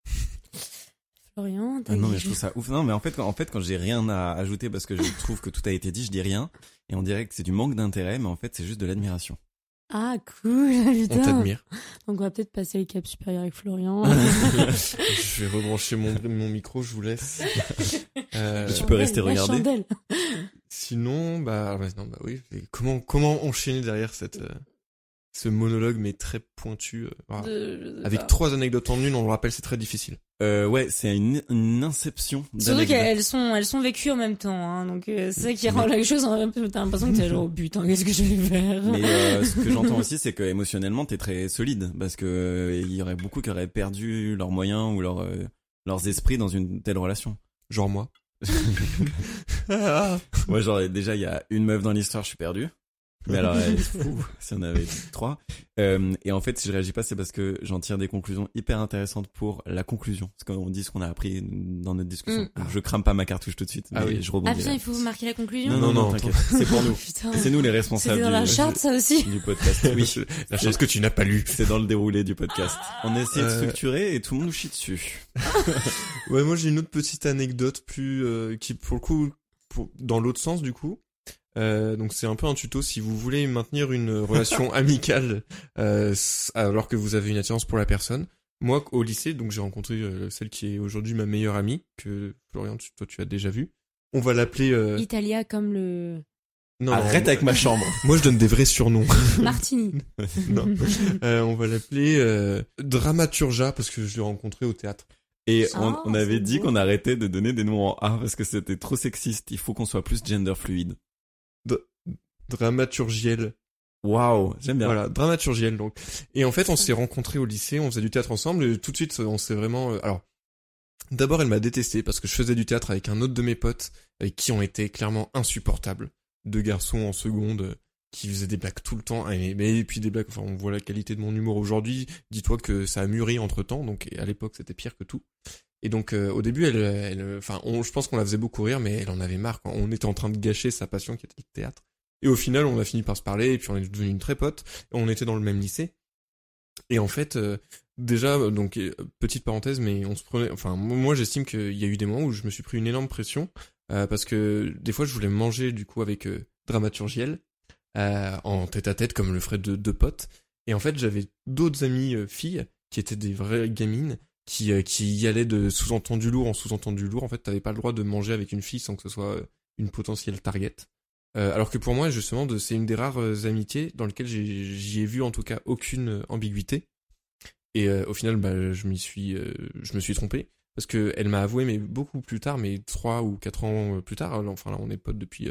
Florian, t'as Ah non, mais je trouve ça ouf. Non, mais en fait, quand, en fait, quand j'ai rien à ajouter parce que je trouve que tout a été dit, je dis rien. Et on dirait que c'est du manque d'intérêt, mais en fait, c'est juste de l'admiration. Ah, cool, On putain. t'admire. Donc, on va peut-être passer le cap supérieur avec Florian. je vais rebrancher mon, mon micro, je vous laisse. Euh, Tu peux rester La regarder. chandelle. sinon, bah, non, bah oui. Comment, comment enchaîner derrière cette, euh, ce monologue mais très pointu, euh, voilà. De- avec pas. trois anecdotes en une, on le rappelle, c'est très difficile. Euh, ouais, c'est une, une inception Surtout qu'elles sont, elles sont vécues en même temps, hein, donc euh, c'est ça qui rend la chose un peu. T'as l'impression que t'es genre, oh putain, qu'est-ce que je vais faire? Mais euh, ce que j'entends aussi, c'est que émotionnellement, t'es très solide parce que euh, il y aurait beaucoup qui auraient perdu leurs moyens ou leur, euh, leurs esprits dans une telle relation. Genre moi. Moi, genre déjà, il y a une meuf dans l'histoire, je suis perdu. Mais alors, elle est fou, si on avait trois. Euh, et en fait, si je réagis pas, c'est parce que j'en tire des conclusions hyper intéressantes pour la conclusion. Parce qu'on dit ce qu'on a appris dans notre discussion. Mm. Je crame pas ma cartouche tout de suite, Ah oui. je Ah rebondis. putain, là. il faut marquer la conclusion. non, non, non, non, t'inquiète, c'est pour nous. Putain. C'est nous les responsables C'était dans la du, charte, ça aussi. du podcast. Oui, La chose que tu n'as pas lue. c'est dans le déroulé du podcast. On essaie de Euh. structurer et tout le monde nous chie dessus. Ouais, moi j'ai une autre petite anecdote plus euh, qui pour le coup pour, dans l'autre sens du coup. Euh, donc c'est un peu un tuto si vous voulez maintenir une relation amicale euh, alors que vous avez une attirance pour la personne. Moi au lycée donc j'ai rencontré euh, celle qui est aujourd'hui ma meilleure amie que Florian tu- toi tu as déjà vu. On va l'appeler euh, Italia comme le non, Arrête avec ma chambre. Moi je donne des vrais surnoms. Martini. non. Euh, on va l'appeler euh, Dramaturgia parce que je l'ai rencontré au théâtre. Et Ah, on, on avait dit qu'on arrêtait de donner des noms en A parce que c'était trop sexiste. Il faut qu'on soit plus gender fluide. Dramaturgiel. Waouh, j'aime bien. Voilà, dramaturgiel donc. Et en fait, on s'est rencontrés au lycée, on faisait du théâtre ensemble et tout de suite, on s'est vraiment. euh, alors, d'abord, elle m'a détesté parce que je faisais du théâtre avec un autre de mes potes avec qui ont été clairement insupportables. Deux garçons en seconde euh, qui faisaient des blagues tout le temps. Et, mais et puis des blagues. Enfin, on voit la qualité de mon humour aujourd'hui. Dis-toi que ça a mûri entre temps. Donc, à l'époque, c'était pire que tout. Et donc, euh, au début, elle, enfin, je pense qu'on la faisait beaucoup rire, mais elle en avait marre. Quand on était en train de gâcher sa passion qui était le théâtre. Et au final, on a fini par se parler, et puis on est devenu une très pote. On était dans le même lycée. Et en fait, euh, déjà, euh, donc petite parenthèse, mais on se prenait. Enfin, moi, j'estime qu'il y a eu des moments où je me suis pris une énorme pression parce que des fois, je voulais manger du coup avec dramaturgiel en tête à tête comme le ferait deux, deux potes. Et en fait, j'avais d'autres amies filles qui étaient des vraies gamines qui euh, qui y allaient de sous-entendu lourd en sous-entendu lourd. En fait, t'avais pas le droit de manger avec une fille sans que ce soit euh, une potentielle target. Euh, alors que pour moi, justement, c'est une des rares amitiés dans lesquelles j'y ai vu en tout cas aucune ambiguïté. Et au final, bah, je me suis trompé parce que elle m'a avoué, mais beaucoup plus tard, mais trois ou quatre ans plus tard. Enfin, là, on est potes depuis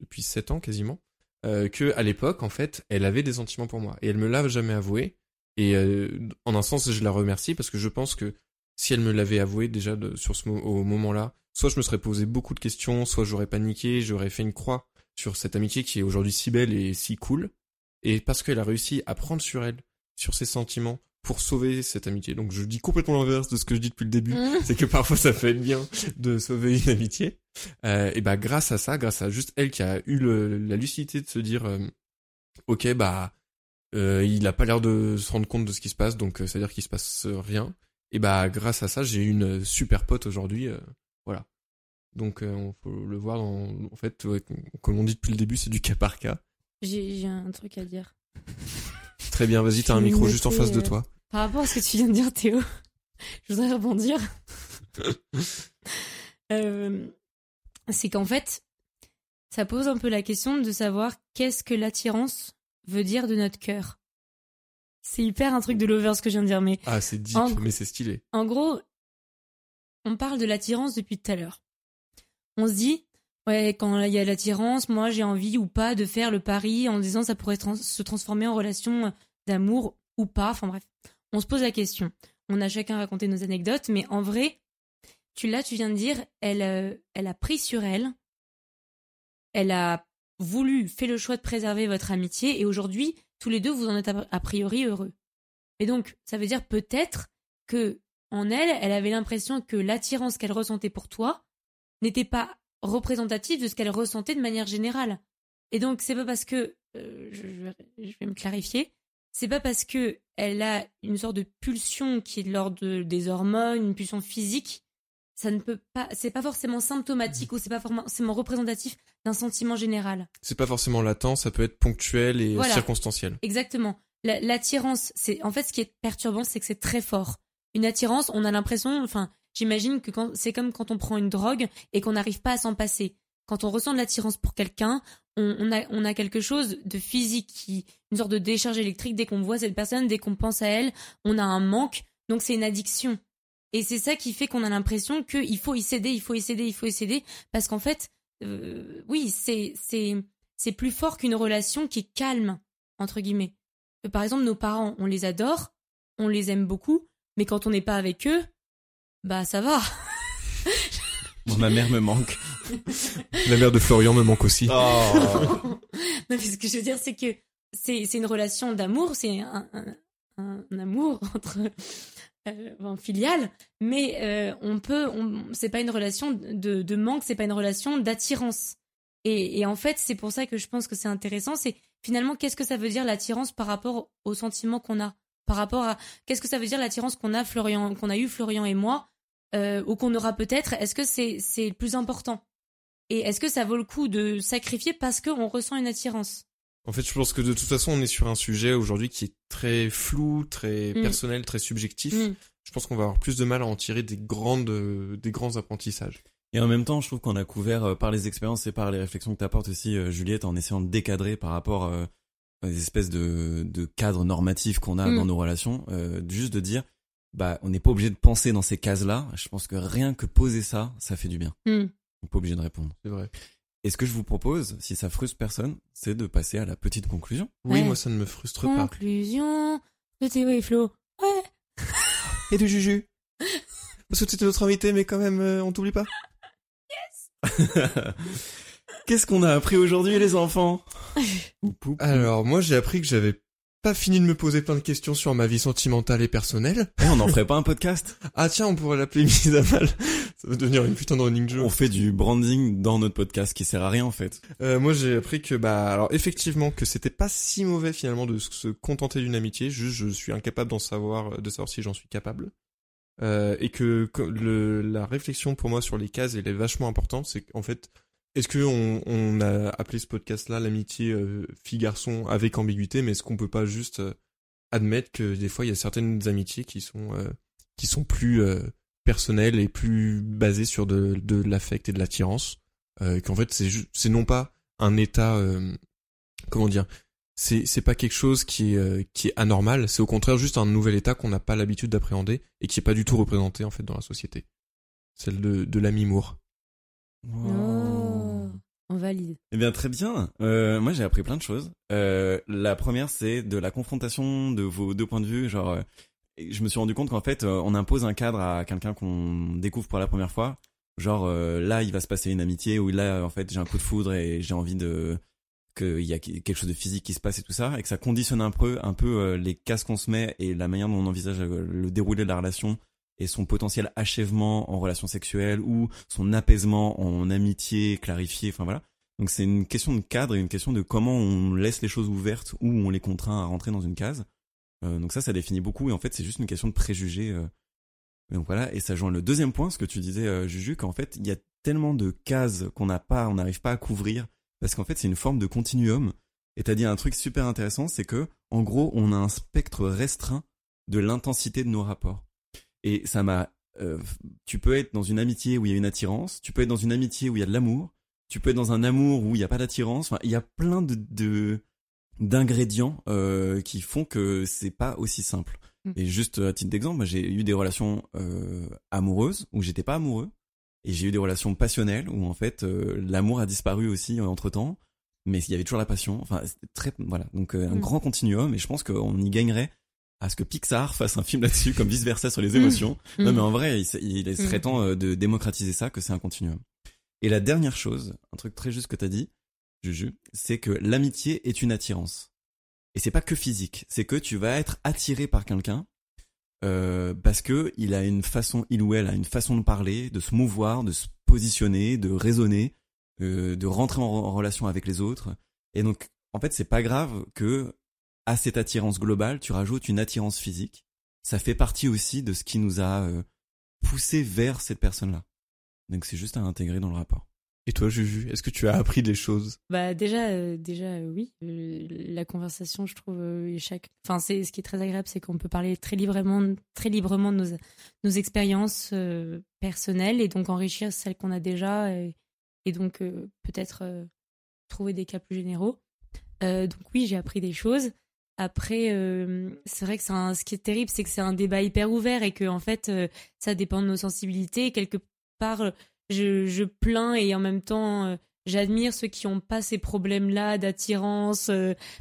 depuis sept ans quasiment. Que à l'époque, en fait, elle avait des sentiments pour moi et elle me l'a jamais avoué. Et euh, en un sens, je la remercie parce que je pense que si elle me l'avait avoué déjà de- sur ce au moment-là, soit je me serais posé beaucoup de questions, soit j'aurais paniqué, j'aurais fait une croix sur cette amitié qui est aujourd'hui si belle et si cool. Et parce qu'elle a réussi à prendre sur elle, sur ses sentiments, pour sauver cette amitié. Donc je dis complètement l'inverse de ce que je dis depuis le début. Mmh. C'est que parfois ça fait bien de sauver une amitié. Euh, et bah grâce à ça, grâce à juste elle qui a eu le- la lucidité de se dire, euh, ok bah euh, il a pas l'air de se rendre compte de ce qui se passe, donc euh, ça veut dire qu'il se passe rien. Et bah grâce à ça, j'ai une super pote aujourd'hui, euh, voilà. Donc on peut le voir dans, en fait, ouais, comme on dit depuis le début, c'est du cas par cas. J'ai un truc à dire. Très bien, vas-y, t'as un micro juste en face de toi. Par rapport à ce que tu viens de dire, Théo, je voudrais rebondir. C'est qu'en fait, ça pose un peu la question de savoir qu'est-ce que l'attirance veut dire de notre cœur. C'est hyper un truc de lover ce que je viens de dire, mais Ah, c'est deep, En- mais c'est stylé. en gros, on parle de l'attirance depuis tout à l'heure. On se dit, ouais, quand il y a l'attirance, moi j'ai envie ou pas de faire le pari en disant ça pourrait trans- se transformer en relation d'amour ou pas. Enfin bref, on se pose la question. On a chacun raconté nos anecdotes, mais en vrai, tu là, tu viens de dire, elle, euh, elle a pris sur elle, elle a voulu, fait le choix de préserver votre amitié, et aujourd'hui, tous les deux, vous en êtes a, priori heureux. Et donc, ça veut dire peut-être que en elle, elle avait l'impression que l'attirance qu'elle ressentait pour toi n'était pas représentative de ce qu'elle ressentait de manière générale. Et donc, c'est pas parce que, euh, je, je vais- je vais me clarifier, c'est pas parce que elle a une sorte de pulsion qui est de l'ordre des hormones, une pulsion physique, ça ne peut pas, c'est pas forcément symptomatique ou c'est pas forcément représentatif d'un sentiment général. C'est pas forcément latent, ça peut être ponctuel et circonstanciel. Exactement. L'attirance, c'est en fait ce qui est perturbant, c'est que c'est très fort. Une attirance, on a l'impression, enfin, j'imagine que c'est comme quand on prend une drogue et qu'on n'arrive pas à s'en passer. Quand on ressent de l'attirance pour quelqu'un, on, a, on a quelque chose de physique, qui, une sorte de décharge électrique dès qu'on voit cette personne, dès qu'on pense à elle, on a un manque, donc c'est une addiction. Et c'est ça qui fait qu'on a l'impression qu'il faut y céder, il faut y céder, il faut y céder, parce qu'en fait, euh, oui, c'est c'est c'est plus fort qu'une relation qui est calme entre guillemets. Euh, par exemple, nos parents, on les adore, on les aime beaucoup, mais quand on n'est pas avec eux, bah ça va. ma mère me manque. La mère de Florian me manque aussi. Oh. non, mais ce que je veux dire, c'est que c'est c'est une relation d'amour, c'est un, un, un, amour entre euh, filiale, mais euh, on peut, c'est pas une relation de, de manque, c'est pas une relation d'attirance. Et, en fait, c'est pour ça que je pense que c'est intéressant. C'est finalement qu'est-ce que ça veut dire l'attirance par rapport au sentiment qu'on a, par rapport à qu'est-ce que ça veut dire l'attirance qu'on a Florian, qu'on a eu Florian et moi, euh, ou qu'on aura peut-être? Est-ce que c'est c'est plus important? Et est-ce que ça vaut le coup de sacrifier parce qu'on ressent une attirance? En fait, je pense que de toute façon, on est sur un sujet aujourd'hui qui est très flou, très mm. personnel, très subjectif. Mm. Je pense qu'on va avoir plus de mal à en tirer des grandes, des grands apprentissages. Et en même temps, je trouve qu'on a couvert euh, par les expériences et par les réflexions que tu apportes aussi, euh, Juliette, en essayant de décadrer par rapport euh, aux espèces de, de cadres normatifs qu'on a mm. dans nos relations, juste de dire, bah, on n'est pas obligé de penser dans ces cases-là. Je pense que rien que poser ça, ça fait du bien. On n'est pas obligé de répondre. C'est vrai. Et ce que je vous propose, si ça frustre personne, c'est de passer à la petite conclusion. Oui, moi ça ne me frustre pas. Conclusion de Théo et Flo. Ouais. et de Juju. Parce que c'était notre invité, mais quand même, euh, on t'oublie pas. Yes. Qu'est-ce qu'on a appris aujourd'hui, les enfants? Alors, moi j'ai appris que j'avais pas fini de me poser plein de questions sur ma vie sentimentale et personnelle. Et eh, on n'en ferait pas un podcast? Ah tiens, on pourrait l'appeler mise à mal. Ça va devenir une putain de running joke. On fait du branding dans notre podcast qui sert à rien en fait. Euh, moi j'ai appris que bah alors effectivement que c'était pas si mauvais finalement de se contenter d'une amitié. Juste je suis incapable d'en savoir de savoir si j'en suis capable. Euh, et que, le, la réflexion pour moi sur les cases elle est vachement importante. C'est qu'en fait est-ce que on, a appelé ce podcast-là l'amitié euh, fille-garçon avec ambiguïté, mais est-ce qu'on peut pas juste euh, admettre que des fois il y a certaines amitiés qui sont euh, qui sont plus personnelles et plus basées sur de, de l'affect et de l'attirance, qu'en fait c'est c'est non pas un état comment dire c'est c'est pas quelque chose qui est qui est anormal, c'est au contraire juste un nouvel état qu'on n'a pas l'habitude d'appréhender et qui est pas du tout représenté en fait dans la société. Celle de de l'ami-mour. Oh. On valide. Eh bien, très bien. Euh, moi, j'ai appris plein de choses. Euh, la première, c'est de la confrontation de vos deux points de vue. Genre, euh, je me suis rendu compte qu'en fait, euh, on impose un cadre à quelqu'un qu'on découvre pour la première fois. Genre, euh, là, il va se passer une amitié, ou là, en fait, j'ai un coup de foudre et j'ai envie de qu'il y a quelque chose de physique qui se passe et tout ça, et que ça conditionne un peu, un peu les cases qu'on se met et la manière dont on envisage le déroulé de la relation et son potentiel achèvement en relation sexuelle ou son apaisement en amitié clarifié, enfin voilà. Donc c'est une question de cadre et une question de comment on laisse les choses ouvertes ou on les contraint à rentrer dans une case. Euh, donc ça, ça définit beaucoup et en fait c'est juste une question de préjugés. Euh. Donc voilà, et ça joint le deuxième point, ce que tu disais euh, Juju, qu'en fait il y a tellement de cases qu'on n'a pas, on n'arrive pas à couvrir parce qu'en fait c'est une forme de continuum. Et t'as dit un truc super intéressant, c'est que en gros on a un spectre restreint de l'intensité de nos rapports. Et ça m'a. Euh, tu peux être dans une amitié où il y a une attirance, tu peux être dans une amitié où il y a de l'amour, tu peux être dans un amour où il n'y a pas d'attirance. Enfin, il y a plein de d'ingrédients euh, qui font que c'est pas aussi simple. Mm. Et juste à titre d'exemple, j'ai eu des relations euh, amoureuses où j'étais pas amoureux, et j'ai eu des relations passionnelles où en fait euh, l'amour a disparu aussi entre temps, mais il y avait toujours la passion. Enfin, très voilà, donc un mm. grand continuum. Et je pense qu'on y gagnerait à ce que Pixar fasse un film là-dessus, comme vice versa sur les émotions. Mm. Non, mais en vrai, il, il serait mm. temps euh, de démocratiser ça, que c'est un continuum. Et la dernière chose, un truc très juste que t'as dit, Juju, c'est que l'amitié est une attirance. Et c'est pas que physique, c'est que tu vas être attiré par quelqu'un euh, parce que il a une façon, il ou elle a une façon de parler, de se mouvoir, de se positionner, de raisonner, euh, de rentrer en, en relation avec les autres. Et donc, en fait, c'est pas grave que à cette attirance globale, tu rajoutes une attirance physique. Ça fait partie aussi de ce qui nous a euh, poussé vers cette personne-là. Donc c'est juste à intégrer dans le rapport. Et toi, Juju, est-ce que tu as appris des choses? Bah déjà, euh, déjà euh, oui. Euh, la conversation, je trouve, euh, chaque. Enfin, c'est ce qui est très agréable, c'est qu'on peut parler très librement, très librement de nos, nos expériences euh, personnelles et donc enrichir celles qu'on a déjà et, et donc euh, peut-être euh, trouver des cas plus généraux. Euh, donc oui, j'ai appris des choses. Après, euh, c'est vrai que c'est un, ce qui est terrible, c'est que c'est un débat hyper ouvert et que en fait, euh, ça dépend de nos sensibilités. Quelque part, euh, je, je plains et en même temps, j'admire ceux qui n'ont pas ces problèmes-là d'attirance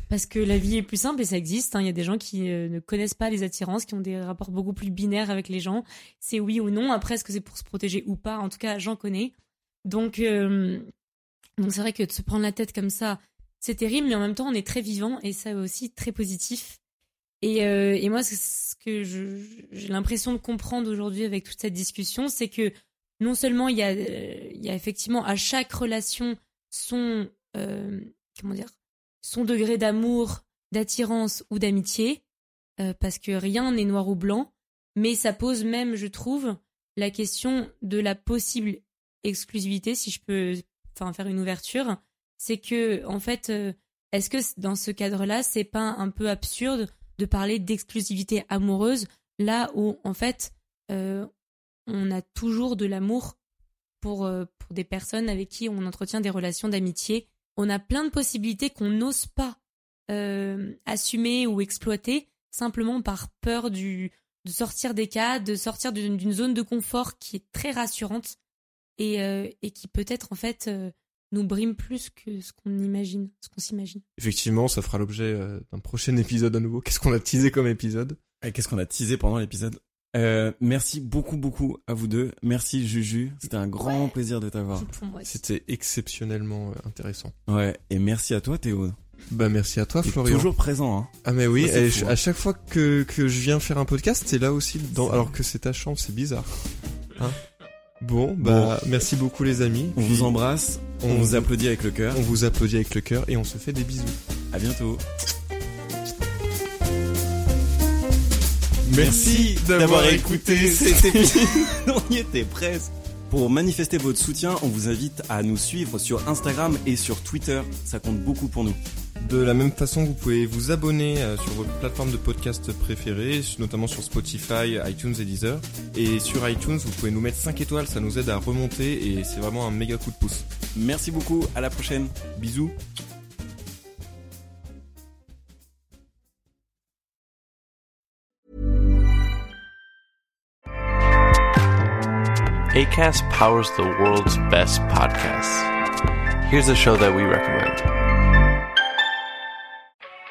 parce que la vie est plus simple et ça existe. hein. Il y a des gens qui ne connaissent pas les attirances, qui ont des rapports beaucoup plus binaires avec les gens. C'est oui ou non. Après, est-ce que c'est pour se protéger ou pas? En tout cas, j'en connais. Donc, donc c'est vrai que de se prendre la tête comme ça, c'est terrible, mais en même temps, on est très vivant et ça aussi très positif. Et, euh, moi, ce que j'ai l'impression de comprendre aujourd'hui avec toute cette discussion, c'est que non seulement il y a, euh, effectivement à chaque relation son, euh, comment dire, son degré d'amour, d'attirance ou d'amitié, parce que rien n'est noir ou blanc, mais ça pose même, je trouve, la question de la possible exclusivité, si je peux faire une ouverture, c'est que, en fait, euh, est-ce que dans ce cadre-là, c'est pas un peu absurde de parler d'exclusivité amoureuse là où, en fait, euh, on a toujours de l'amour pour, euh, pour des personnes avec qui on entretient des relations d'amitié. On a plein de possibilités qu'on n'ose pas assumer ou exploiter simplement par peur de sortir des cas, de sortir d'une zone de confort qui est très rassurante et, qui peut-être en fait nous brime plus que ce qu'on imagine, ce qu'on s'imagine. Effectivement, ça fera l'objet euh, d'un prochain épisode à nouveau. Qu'est-ce qu'on a teasé comme épisode? Et qu'est-ce qu'on a teasé pendant l'épisode? Euh, Merci beaucoup, beaucoup à vous deux. Merci Juju. C'était un grand plaisir de t'avoir. C'était exceptionnellement euh, intéressant. Ouais. Et merci à toi Théo. Bah merci à toi, Florian. toujours présent. Hein. Ah mais oui, fou, hein. à chaque fois que, que je viens faire un podcast, c'est là aussi, dans, alors que c'est ta chambre, c'est bizarre. Hein? Bon, bah merci beaucoup les amis. On vous embrasse. On, vous applaudit avec le cœur. on vous applaudit avec le cœur et on se fait des bisous. À bientôt. Merci d'avoir écouté cet épisode. on y était presque. Pour manifester votre soutien, on vous invite à nous suivre sur Instagram et sur Twitter. Ça compte beaucoup pour nous. De la même façon, vous pouvez vous abonner euh, sur votre plateforme de podcast préférée, notamment sur Spotify, iTunes et Deezer. Et sur iTunes, vous pouvez nous mettre 5 étoiles, ça nous aide à remonter et c'est vraiment un méga coup de pouce. Merci beaucoup. À la prochaine. Bisous. ACAST powers the world's best podcasts. Here's a show that we recommend.